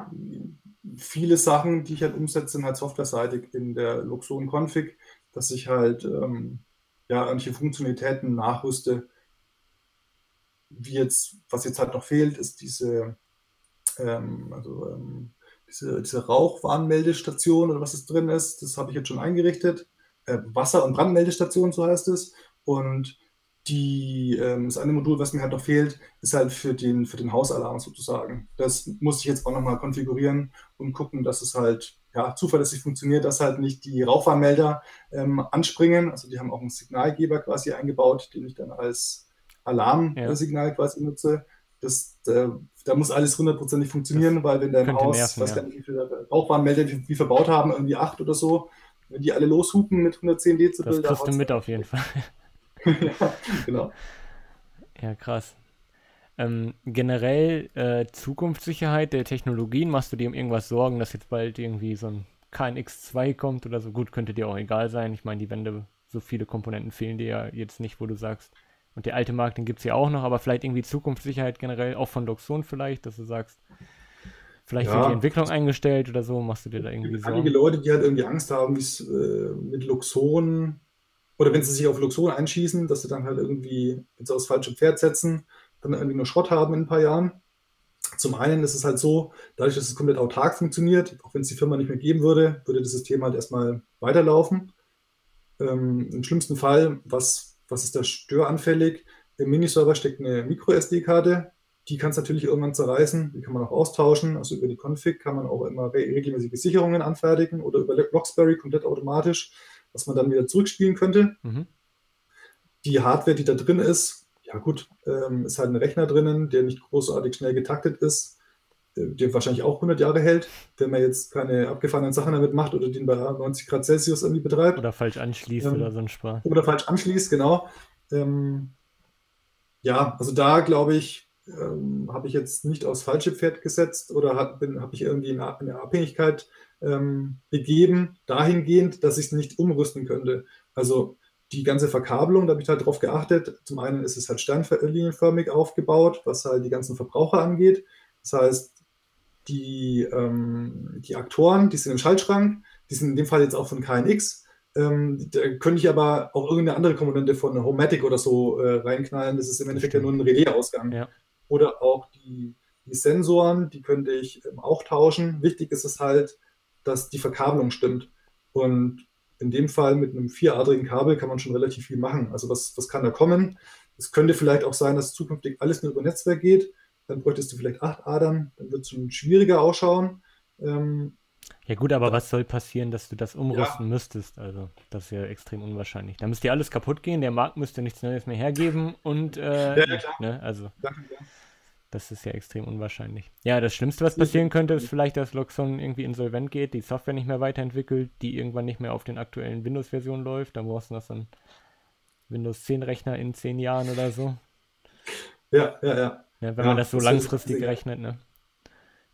viele Sachen, die ich halt umsetze, sind halt softwareseitig in der Luxon Config, dass ich halt ähm, ja manche Funktionalitäten nachrüste. Wie jetzt, was jetzt halt noch fehlt, ist diese, ähm, also, ähm, diese, diese Rauchwarnmeldestation oder was es drin ist. Das habe ich jetzt schon eingerichtet. Äh, Wasser- und Brandmeldestation, so heißt es. Und die, ähm, das eine Modul, was mir halt noch fehlt, ist halt für den, für den Hausalarm sozusagen. Das muss ich jetzt auch nochmal konfigurieren und gucken, dass es halt ja, zuverlässig funktioniert, dass halt nicht die Rauchwarnmelder ähm, anspringen. Also die haben auch einen Signalgeber quasi eingebaut, den ich dann als Ja. Alarmsignal quasi nutze. Das, äh, da muss alles hundertprozentig funktionieren, weil wenn dein Haus, nerven, weiß ja. nicht, wie viele Rauchwarnmelder die, die verbaut haben, irgendwie acht oder so, wenn die alle loshupen mit 110 Dezibel, das da kriegst du mit auf jeden Fall. ja, genau. Ja, krass. Ähm, generell äh, Zukunftssicherheit der Technologien, machst du dir um irgendwas Sorgen, dass jetzt bald irgendwie so ein KNX2 kommt oder so. Gut, könnte dir auch egal sein. Ich meine, die Wände, so viele Komponenten fehlen dir ja jetzt nicht, wo du sagst. Und der alte Markt, den gibt es ja auch noch, aber vielleicht irgendwie Zukunftssicherheit generell, auch von Luxon vielleicht, dass du sagst, vielleicht ja. wird die Entwicklung eingestellt oder so, machst du dir da irgendwie so. Einige Leute, die halt irgendwie Angst haben, wie es äh, mit Luxon oder wenn sie sich auf Luxon einschießen, dass sie dann halt irgendwie, wenn sie aufs falsche Pferd setzen, dann irgendwie nur Schrott haben in ein paar Jahren. Zum einen ist es halt so, dadurch, dass es komplett autark funktioniert, auch wenn es die Firma nicht mehr geben würde, würde das System halt erstmal weiterlaufen. Ähm, Im schlimmsten Fall, was, was ist da störanfällig? Im Miniserver steckt eine Micro-SD-Karte. Die kann es natürlich irgendwann zerreißen. Die kann man auch austauschen. Also über die Config kann man auch immer re regelmäßige Sicherungen anfertigen oder über Locksberry komplett automatisch, was man dann wieder zurückspielen könnte. Mhm. Die Hardware, die da drin ist, ja gut, ähm, ist halt ein Rechner drinnen, der nicht großartig schnell getaktet ist, der wahrscheinlich auch 100 Jahre hält, wenn man jetzt keine abgefahrenen Sachen damit macht oder den bei 90 Grad Celsius irgendwie betreibt. Oder falsch anschließt ähm, oder so ein Spaß. Oder falsch anschließt, genau. Ähm, ja, also da glaube ich, ähm, habe ich jetzt nicht aufs falsche Pferd gesetzt oder habe ich irgendwie eine, eine Abhängigkeit ähm, begeben, dahingehend, dass ich es nicht umrüsten könnte. Also die ganze Verkabelung, da habe ich halt drauf geachtet. Zum einen ist es halt sternlinienförmig aufgebaut, was halt die ganzen Verbraucher angeht. Das heißt, die, ähm, die Aktoren, die sind im Schaltschrank, die sind in dem Fall jetzt auch von KNX. Ähm, da könnte ich aber auch irgendeine andere Komponente von Homematic oder so äh, reinknallen. Das ist im Endeffekt ja nur ein Relaisausgang. Ja. Oder auch die, die, Sensoren, die könnte ich ähm, auch tauschen. Wichtig ist es halt, dass die Verkabelung stimmt. Und in dem Fall mit einem vieradrigen Kabel kann man schon relativ viel machen. Also was, was kann da kommen? Es könnte vielleicht auch sein, dass zukünftig alles nur über Netzwerk geht. Dann bräuchtest du vielleicht acht Adern, dann wird es schon schwieriger ausschauen. Ähm, ja gut, aber was soll passieren, dass du das umrüsten ja. müsstest? Also das ist ja extrem unwahrscheinlich. Da müsste ja alles kaputt gehen, der Markt müsste nichts Neues mehr hergeben und äh, ja, ja, ne, also. Danke, das ist ja extrem unwahrscheinlich. Ja, das Schlimmste, was passieren könnte, ist vielleicht, dass Loxon irgendwie insolvent geht, die Software nicht mehr weiterentwickelt, die irgendwann nicht mehr auf den aktuellen Windows-Versionen läuft. Dann brauchst du noch so einen Windows 10-Rechner in zehn Jahren oder so. Ja, ja, ja. Ja wenn ja, man das so das langfristig ist, rechnet, ne?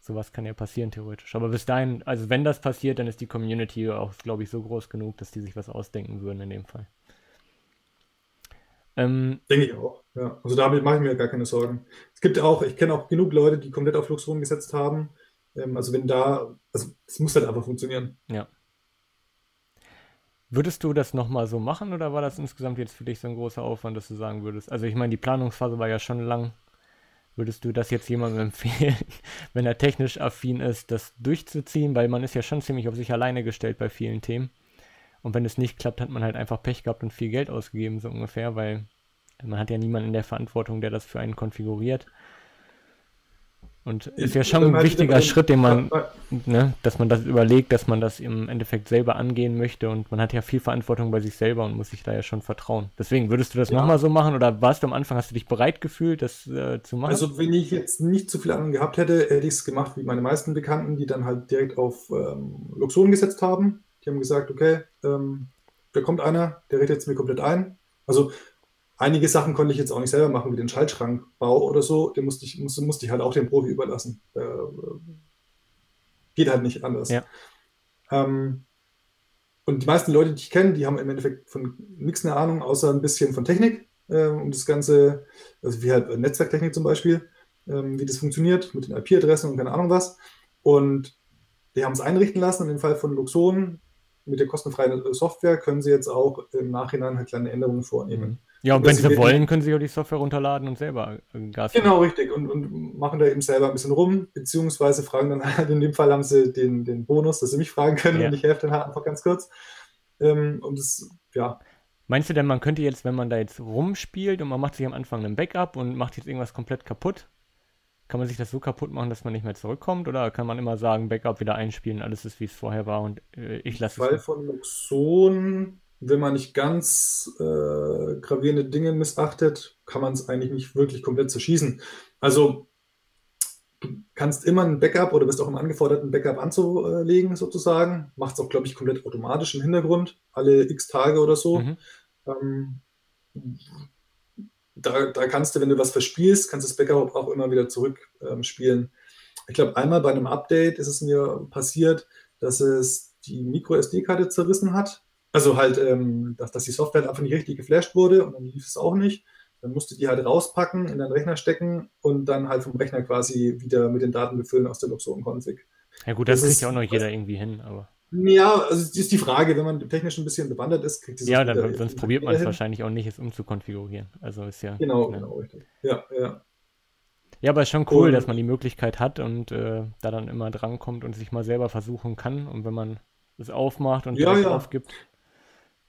Sowas kann ja passieren, theoretisch. Aber bis dahin, also wenn das passiert, dann ist die Community auch, glaube ich, so groß genug, dass die sich was ausdenken würden in dem Fall. Ähm, Denke ich auch. Ja. Also damit mache ich mir gar keine Sorgen. Es gibt auch, ich kenne auch genug Leute, die komplett auf Luxon gesetzt haben. Ähm, also wenn da, also es muss halt einfach funktionieren. Ja. Würdest du das nochmal so machen oder war das insgesamt jetzt für dich so ein großer Aufwand, dass du sagen würdest? Also ich meine, die Planungsphase war ja schon lang. Würdest du das jetzt jemandem empfehlen, wenn er technisch affin ist, das durchzuziehen? Weil man ist ja schon ziemlich auf sich alleine gestellt bei vielen Themen. Und wenn es nicht klappt, hat man halt einfach Pech gehabt und viel Geld ausgegeben, so ungefähr, weil man hat ja niemanden in der Verantwortung, der das für einen konfiguriert. Und ist ja schon ein wichtiger Schritt, den man, ne, dass man das überlegt, dass man das im Endeffekt selber angehen möchte und man hat ja viel Verantwortung bei sich selber und muss sich da ja schon vertrauen. Deswegen, würdest du das ja. nochmal so machen oder warst du am Anfang, hast du dich bereit gefühlt, das äh, zu machen? Also, wenn ich jetzt nicht zu viel Ahnung gehabt hätte, hätte ich es gemacht wie meine meisten Bekannten, die dann halt direkt auf ähm, Luxon gesetzt haben. Die haben gesagt, okay, ähm, da kommt einer, der redet jetzt mir komplett ein. Also einige Sachen konnte ich jetzt auch nicht selber machen, wie den Schaltschrankbau oder so. Den musste ich, musste, musste ich halt auch dem Profi überlassen. Äh, geht halt nicht anders. Ja. Ähm, und die meisten Leute, die ich kenne, die haben im Endeffekt von nichts eine Ahnung, außer ein bisschen von Technik. Äh, und das Ganze, also wie halt Netzwerktechnik zum Beispiel, ähm, wie das funktioniert mit den IP-Adressen und keine Ahnung was. Und die haben es einrichten lassen. Und im Fall von Luxon mit der kostenfreien Software können sie jetzt auch im Nachhinein halt kleine Änderungen vornehmen. Ja, und, wenn sie wollen, können sie auch die Software runterladen und selber äh, Gas geben. Genau, richtig. Und, und, machen da eben selber ein bisschen rum, beziehungsweise fragen dann halt, in dem Fall haben sie den, den Bonus, dass sie mich fragen können ja. und ich helfe dann halt einfach ganz kurz. Ähm, und das, ja. Meinst du denn, man könnte jetzt, wenn man da jetzt rumspielt und man macht sich am Anfang ein Backup und macht jetzt irgendwas komplett kaputt, kann man sich das so kaputt machen, dass man nicht mehr zurückkommt? Oder kann man immer sagen, Backup wieder einspielen, alles ist wie es vorher war und äh, ich lasse es. Fall von Luxon, wenn man nicht ganz äh, gravierende Dinge missachtet, kann man es eigentlich nicht wirklich komplett zerschießen. Also du kannst immer ein Backup oder bist auch immer angefordert, ein Backup anzulegen, sozusagen. Macht es auch, glaube ich, komplett automatisch im Hintergrund, alle x Tage oder so. Mhm. Ähm, da, da kannst du, wenn du was verspielst, kannst du das Backup auch immer wieder zurückspielen. Ähm, ich glaube, einmal bei einem Update ist es mir passiert, dass es die Micro-SD-Karte zerrissen hat. Also halt, ähm, dass, dass die Software einfach nicht richtig geflasht wurde und dann lief es auch nicht. Dann musste die halt rauspacken, in den Rechner stecken und dann halt vom Rechner quasi wieder mit den Daten befüllen aus der Luxoren-Config. Ja gut, das, das kriegt ja auch noch jeder irgendwie hin, aber. Ja, also das ist die Frage, wenn man technisch ein bisschen bewandert ist, kriegt es Ja, dann, sonst probiert man es wahrscheinlich auch nicht, es umzukonfigurieren. Also ist ja. Genau, ne. genau, richtig. Ja, ja. Ja, aber ist schon cool, und, dass man die Möglichkeit hat und äh, da dann immer drankommt und sich mal selber versuchen kann. Und wenn man es aufmacht und ja, ja. aufgibt.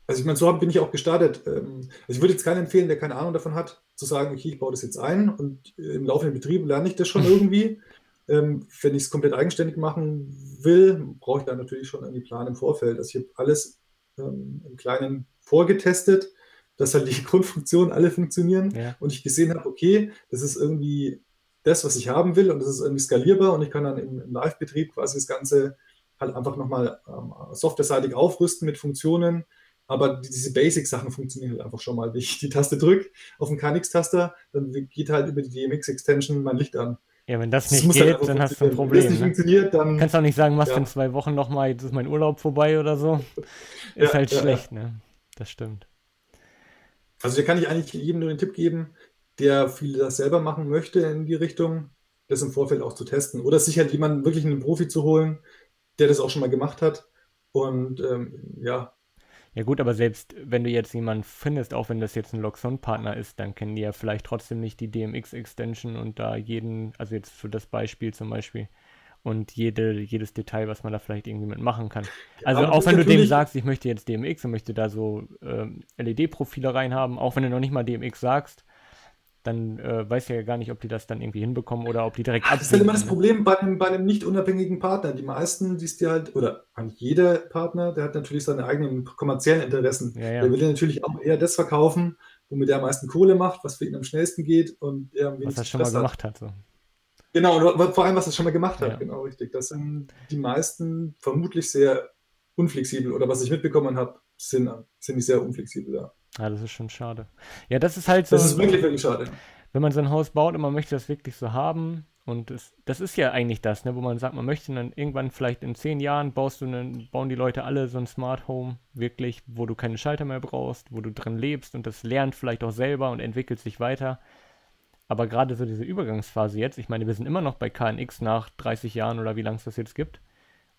Also ich meine, so bin ich auch gestartet. Ähm, also ich würde jetzt keinen empfehlen, der keine Ahnung davon hat, zu sagen, okay, ich baue das jetzt ein und im laufenden Betrieb lerne ich das schon irgendwie. Ähm, wenn ich es komplett eigenständig machen will, brauche ich da natürlich schon einen Plan im Vorfeld. Also ich habe alles ähm, im Kleinen vorgetestet, dass halt die Grundfunktionen alle funktionieren ja. und ich gesehen habe, okay, das ist irgendwie das, was ich haben will und das ist irgendwie skalierbar und ich kann dann im, im Live-Betrieb quasi das Ganze halt einfach nochmal ähm, softwareseitig aufrüsten mit Funktionen. Aber diese Basic-Sachen funktionieren halt einfach schon mal. Wenn ich die Taste drücke auf den KNX-Taster, dann geht halt über die DMX-Extension mein Licht an. Ja, wenn das nicht das geht, halt dann hast du ein Problem. Wenn das nicht ne? funktioniert, dann. Kannst auch nicht sagen, machst ja. in zwei Wochen nochmal, jetzt ist mein Urlaub vorbei oder so. Ist ja, halt ja, schlecht, ne? Das stimmt. Also, da kann ich eigentlich jedem nur den Tipp geben, der viele das selber machen möchte in die Richtung, das im Vorfeld auch zu testen. Oder sich halt jemanden, wirklich einen Profi zu holen, der das auch schon mal gemacht hat. Und ähm, ja, ja gut, aber selbst wenn du jetzt jemanden findest, auch wenn das jetzt ein Loxon-Partner ist, dann kennen die ja vielleicht trotzdem nicht die DMX-Extension und da jeden, also jetzt für das Beispiel zum Beispiel, und jede, jedes Detail, was man da vielleicht irgendwie mitmachen kann. Also ja, auch wenn du dem sagst, ich möchte jetzt DMX und möchte da so ähm, LED-Profile reinhaben, auch wenn du noch nicht mal DMX sagst, dann äh, weiß ja gar nicht, ob die das dann irgendwie hinbekommen oder ob die direkt Das ist halt immer das? Problem bei einem, bei einem nicht unabhängigen Partner. Die meisten, die ist dir halt, oder jeder Partner, der hat natürlich seine eigenen kommerziellen Interessen. Ja, ja. Der will ja natürlich auch eher das verkaufen, womit er am meisten Kohle macht, was für ihn am schnellsten geht und er am wenigsten Was er schon mal gemacht hat. So. Genau, und vor allem, was er schon mal gemacht hat, ja. genau richtig. Das sind die meisten vermutlich sehr unflexibel oder was ich mitbekommen habe, sind, sind die sehr unflexibel, ja. Ja, das ist schon schade. Ja, das ist halt so. Das ist wirklich, wirklich schade. Wenn man sein Haus baut und man möchte das wirklich so haben, und das, das ist ja eigentlich das, ne, wo man sagt, man möchte dann irgendwann vielleicht in zehn Jahren baust du einen, bauen die Leute alle so ein Smart Home wirklich, wo du keine Schalter mehr brauchst, wo du drin lebst und das lernt vielleicht auch selber und entwickelt sich weiter. Aber gerade so diese Übergangsphase jetzt, ich meine, wir sind immer noch bei KNX nach 30 Jahren oder wie lange es das jetzt gibt.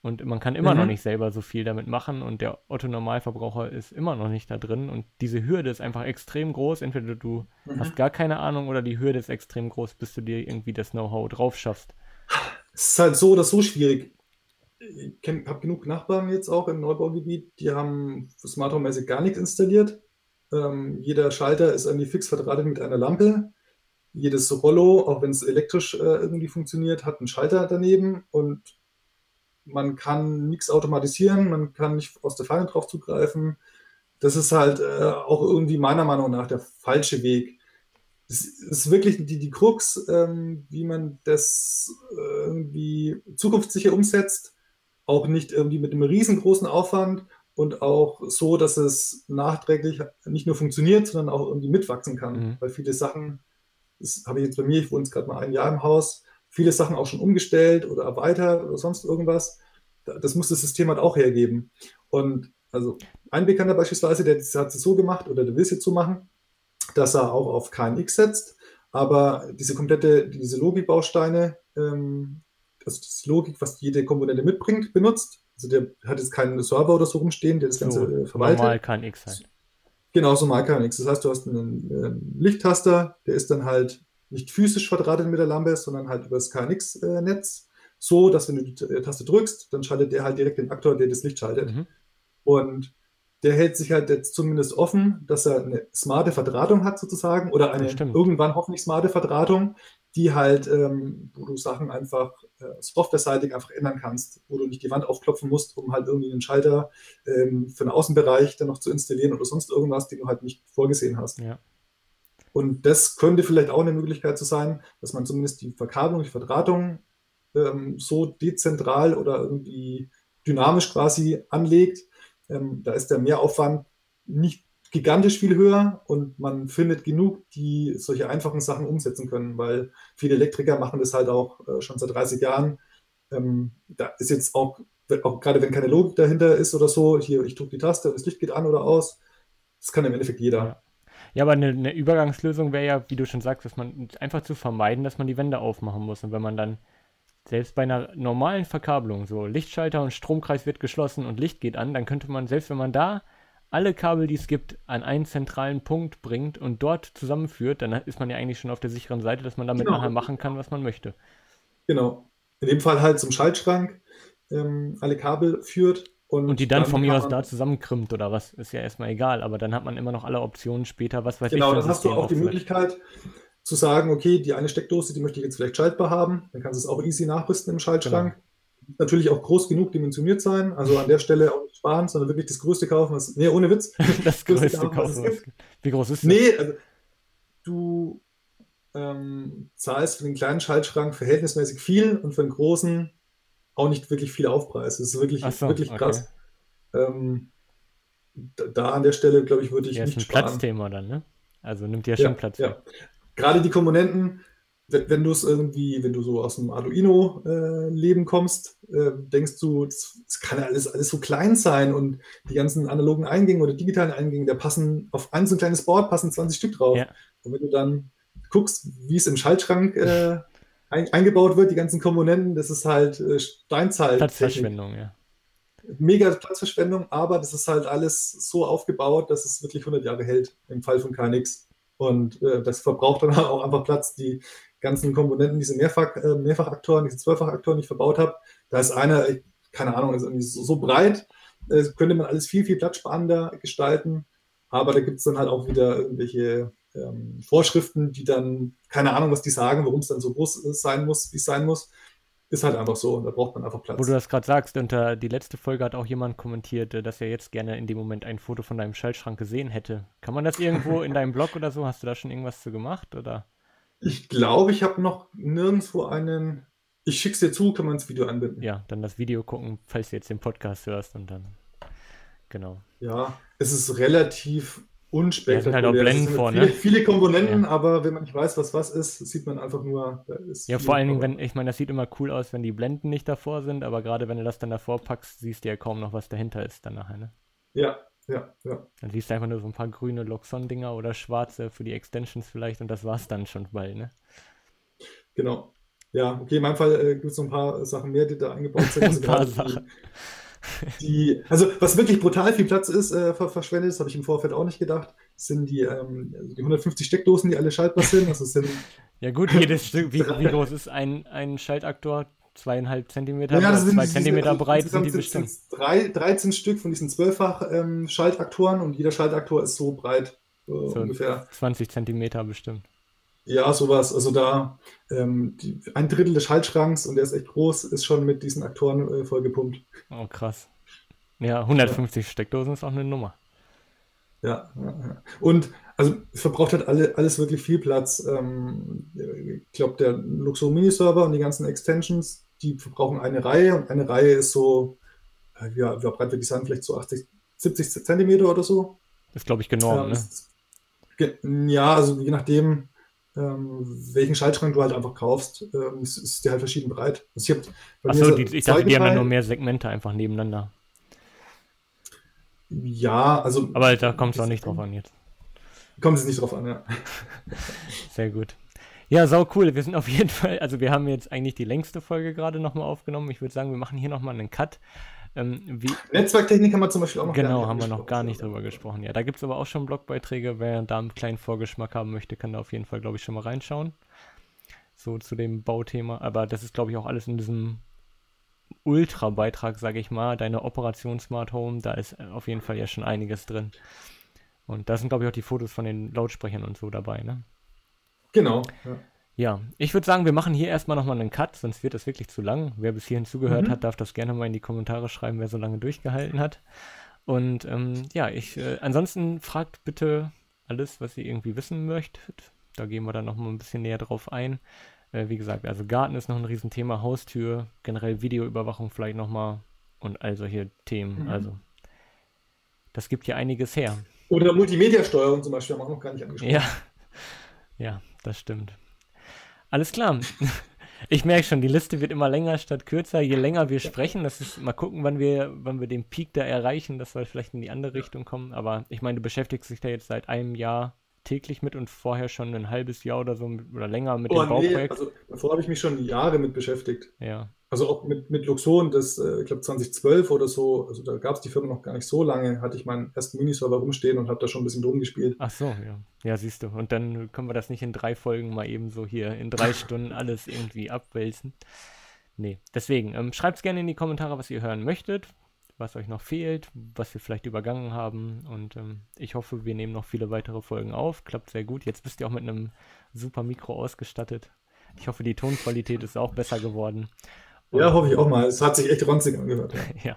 Und man kann immer mhm. noch nicht selber so viel damit machen und der Otto-Normalverbraucher ist immer noch nicht da drin. Und diese Hürde ist einfach extrem groß. Entweder du mhm. hast gar keine Ahnung oder die Hürde ist extrem groß, bis du dir irgendwie das Know-how drauf schaffst. Es ist halt so oder so schwierig. Ich habe genug Nachbarn jetzt auch im Neubaugebiet, die haben Smart Home-mäßig gar nichts installiert. Ähm, jeder Schalter ist irgendwie fix verdrahtet mit einer Lampe. Jedes Rollo, auch wenn es elektrisch äh, irgendwie funktioniert, hat einen Schalter daneben und man kann nichts automatisieren, man kann nicht aus der Ferne drauf zugreifen. Das ist halt äh, auch irgendwie meiner Meinung nach der falsche Weg. Es ist wirklich die, die Krux, ähm, wie man das äh, irgendwie zukunftssicher umsetzt. Auch nicht irgendwie mit einem riesengroßen Aufwand und auch so, dass es nachträglich nicht nur funktioniert, sondern auch irgendwie mitwachsen kann. Mhm. Weil viele Sachen, das habe ich jetzt bei mir, ich wohne jetzt gerade mal ein Jahr im Haus, viele Sachen auch schon umgestellt oder erweitert oder sonst irgendwas. Das muss das System halt auch hergeben. Und also ein Bekannter beispielsweise, der hat es so gemacht oder der will es jetzt so machen, dass er auch auf KNX setzt, aber diese komplette, diese Logikbausteine, ähm, also die Logik, was jede Komponente mitbringt, benutzt. Also der hat jetzt keinen Server oder so rumstehen, der das Ganze so, äh, verwaltet. Normal KNX halt. Genau, so normal KNX. Das heißt, du hast einen, einen Lichttaster, der ist dann halt nicht physisch verdrahtet mit der Lampe, sondern halt über das KNX-Netz. So, dass wenn du die äh, Taste drückst, dann schaltet der halt direkt den Aktor, der das Licht schaltet. Mhm. Und der hält sich halt jetzt zumindest offen, dass er eine smarte Verdrahtung hat sozusagen oder eine irgendwann hoffentlich smarte Verdrahtung, die halt, ähm, wo du Sachen einfach äh, softwareseitig einfach ändern kannst, wo du nicht die Wand aufklopfen musst, um halt irgendwie einen Schalter ähm, für den Außenbereich dann noch zu installieren oder sonst irgendwas, den du halt nicht vorgesehen hast. Ja. Und das könnte vielleicht auch eine Möglichkeit zu sein, dass man zumindest die Verkabelung, die Verdrahtung ähm, so dezentral oder irgendwie dynamisch quasi anlegt. Ähm, da ist der Mehraufwand nicht gigantisch viel höher und man findet genug, die solche einfachen Sachen umsetzen können, weil viele Elektriker machen das halt auch äh, schon seit 30 Jahren. Ähm, da ist jetzt auch auch gerade wenn keine Logik dahinter ist oder so, hier, ich drücke die Taste und das Licht geht an oder aus. Das kann im Endeffekt jeder. Ja. Aber eine, eine Übergangslösung wäre ja, wie du schon sagst, dass man einfach zu vermeiden, dass man die Wände aufmachen muss. Und wenn man dann selbst bei einer normalen Verkabelung, so Lichtschalter und Stromkreis wird geschlossen und Licht geht an, dann könnte man, selbst wenn man da alle Kabel, die es gibt, an einen zentralen Punkt bringt und dort zusammenführt, dann ist man ja eigentlich schon auf der sicheren Seite, dass man damit genau. nachher machen kann, was man möchte. Genau. In dem Fall halt zum Schaltschrank ähm, alle Kabel führt. Und, und die dann, dann von mir aus da zusammenkrümmt oder was, ist ja erstmal egal, aber dann hat man immer noch alle Optionen später, was weiß genau, ich. Genau, dann hast du auch die Möglichkeit, zu sagen, okay, die eine Steckdose, die möchte ich jetzt vielleicht schaltbar haben, dann kannst du es auch easy nachrüsten im Schaltschrank. Genau. Natürlich auch groß genug dimensioniert sein, also an der Stelle auch nicht sparen, sondern wirklich das größte kaufen, was, nee, ohne Witz. das größte, größte kaufen, was, Wie groß ist das? Nee, also du ähm, zahlst für den kleinen Schaltschrank verhältnismäßig viel und für den großen auch nicht wirklich viel Aufpreis. Das ist wirklich, so, wirklich krass. Okay. Ähm, da, da, an der Stelle, glaube ich, würde ich ja, nicht ist ein sparen. Platzthema dann, ne? Also nimmt ja schon ja, Platz ja. Gerade die Komponenten, wenn, wenn du es irgendwie, wenn du so aus dem Arduino-Leben äh, kommst, äh, denkst du, es kann ja alles, alles so klein sein und die ganzen analogen Eingänge oder digitalen Eingänge, da passen auf ein so ein kleines Board passen 20 Stück drauf. Ja. Und wenn du dann guckst, wie es im Schaltschrank äh, ein, eingebaut wird, die ganzen Komponenten, das ist halt äh, Steinzeit. Platzverschwendung, ja. Mega Platzverschwendung, aber das ist halt alles so aufgebaut, dass es wirklich 100 Jahre hält, im Fall von KNX. Und äh, das verbraucht dann auch einfach Platz. Die ganzen Komponenten, diese Mehrfach, äh, Mehrfachaktoren, diese Zwölffachaktoren, die ich verbaut habe, da ist einer, keine Ahnung, ist irgendwie so, so breit, äh, könnte man alles viel, viel platzsparender gestalten. Aber da gibt es dann halt auch wieder irgendwelche ähm, Vorschriften, die dann, keine Ahnung, was die sagen, warum es dann so groß sein muss, wie es sein muss. Ist halt einfach so, da braucht man einfach Platz. Wo du das gerade sagst, unter die letzte Folge hat auch jemand kommentiert, äh, dass er jetzt gerne in dem Moment ein Foto von deinem Schaltschrank gesehen hätte. Kann man das irgendwo in deinem Blog oder so? Hast du da schon irgendwas zu gemacht? Oder? Ich glaube, ich habe noch nirgendwo einen. Ich schick's dir zu, kann man das Video anbinden. Ja, dann das Video gucken, falls du jetzt den Podcast hörst und dann. Genau. Ja, es ist relativ unspektakulär. Ja, halt auch Blenden vor, viele, ne? viele Komponenten, ja. aber wenn man nicht weiß, was was ist, sieht man einfach nur. ja, vor allen Dingen, wenn, ich meine, das sieht immer cool aus, wenn die Blenden nicht davor sind, aber gerade wenn du das dann davor packst, siehst du ja kaum noch, was dahinter ist dann nachher, ne? Ja, ja, ja. Dann siehst du einfach nur so ein paar grüne Loxon-Dinger oder schwarze für die Extensions vielleicht und das war's dann schon bald, ne? Genau. Ja, okay, in meinem Fall äh, gibt es noch ein paar Sachen mehr, die da eingebaut sind. ein paar Sachen. Die, also was wirklich brutal viel Platz ist, äh, verschwendet, das habe ich im Vorfeld auch nicht gedacht, sind die, ähm, also die 150 Steckdosen, die alle schaltbar sind. Also sind ja gut, jedes Stück, wie, wie, groß ist ein, ein Schaltaktor? Zweieinhalb Zentimeter, ja, zwei Zentimeter diese, breit sind die bestimmt. Drei, 13 Stück von diesen zwölffach ähm, Schaltaktoren und jeder Schaltaktor ist so breit, äh, so ungefähr. 20 Zentimeter bestimmt. Ja, sowas. Also da ähm, die, ein Drittel des Schaltschranks und der ist echt groß, ist schon mit diesen Aktoren äh, vollgepumpt. Oh, krass. Ja, 150 ja. Steckdosen ist auch eine Nummer. Ja, ja, und also verbraucht halt alle, alles wirklich viel Platz. Ähm, ich glaube, der Luxor Mini-Server und die ganzen Extensions, die verbrauchen eine Reihe und eine Reihe ist so, äh, ja, wie breit würde ich sagen, vielleicht so 80, 70 Zentimeter oder so. Das ist, glaube ich, genormt, ähm, ne? Ja, also je nachdem, welchen Schaltschrank du halt einfach kaufst, ähm, ist, der halt verschieden breit. Also ich Achso, ich dachte, die haben dann nur mehr Segmente einfach nebeneinander. Ja, also. Aber da kommt es auch nicht drauf an jetzt. Kommt es nicht drauf an, ja. Sehr gut. Ja, sau cool. Wir sind auf jeden Fall, also wir haben jetzt eigentlich die längste Folge gerade nochmal aufgenommen. Ich würde sagen, wir machen hier nochmal einen Cut. Ähm, wie, Netzwerktechnik haben wir zum Beispiel auch noch Genau, haben wir noch gar nicht drüber gesprochen. Ja, da gibt es aber auch schon Blogbeiträge. Wer da einen kleinen Vorgeschmack haben möchte, kann da auf jeden Fall, glaube ich, schon mal reinschauen. So zu dem Bauthema. Aber das ist, glaube ich, auch alles in diesem Ultra-Beitrag, sage ich mal. Deine Operation Smart Home, da ist auf jeden Fall ja schon einiges drin. Und da sind, glaube ich, auch die Fotos von den Lautsprechern und so dabei, ne? Genau. Ja. Ja, ich würde sagen, wir machen hier erstmal nochmal einen Cut, sonst wird das wirklich zu lang. Wer bis hierhin zugehört mhm. hat, darf das gerne mal in die Kommentare schreiben, wer so lange durchgehalten hat. Und ähm, ja, ich, äh, ansonsten fragt bitte alles, was ihr irgendwie wissen möchtet. Da gehen wir dann nochmal ein bisschen näher drauf ein. Äh, wie gesagt, also Garten ist noch ein Riesenthema, Haustür, generell Videoüberwachung vielleicht nochmal und all solche Themen. Mhm. Also, das gibt ja einiges her. Oder Multimedia-Steuerung zum Beispiel haben wir auch noch gar nicht angesprochen. Ja, ja, das stimmt. Alles klar. Ich merke schon, die Liste wird immer länger statt kürzer, je länger wir sprechen. Das ist mal gucken, wann wir, wann wir den Peak da erreichen, dass wir vielleicht in die andere Richtung kommen. Aber ich meine, du beschäftigst dich da jetzt seit einem Jahr täglich mit und vorher schon ein halbes Jahr oder so oder länger mit oh, dem Bauprojekt. Nee, also davor habe ich mich schon Jahre mit beschäftigt. Ja. Also auch mit, mit Luxon, das, äh, ich glaube 2012 oder so, also da gab es die Firma noch gar nicht so lange, hatte ich meinen ersten Miniserver rumstehen und habe da schon ein bisschen drum gespielt. Ach so, ja. Ja, siehst du. Und dann können wir das nicht in drei Folgen mal eben so hier in drei Stunden alles irgendwie abwälzen. Nee, deswegen, ähm, schreibt es gerne in die Kommentare, was ihr hören möchtet, was euch noch fehlt, was wir vielleicht übergangen haben. Und ähm, ich hoffe, wir nehmen noch viele weitere Folgen auf. Klappt sehr gut. Jetzt bist ihr auch mit einem super Mikro ausgestattet. Ich hoffe, die Tonqualität ist auch besser geworden. Ja, hoffe ich auch mal. Es hat sich echt ronzig angehört. Ja. ja.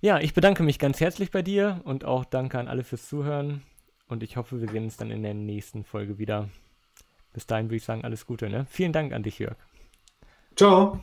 Ja, ich bedanke mich ganz herzlich bei dir und auch danke an alle fürs Zuhören. Und ich hoffe, wir sehen uns dann in der nächsten Folge wieder. Bis dahin würde ich sagen, alles Gute. Ne? Vielen Dank an dich, Jörg. Ciao.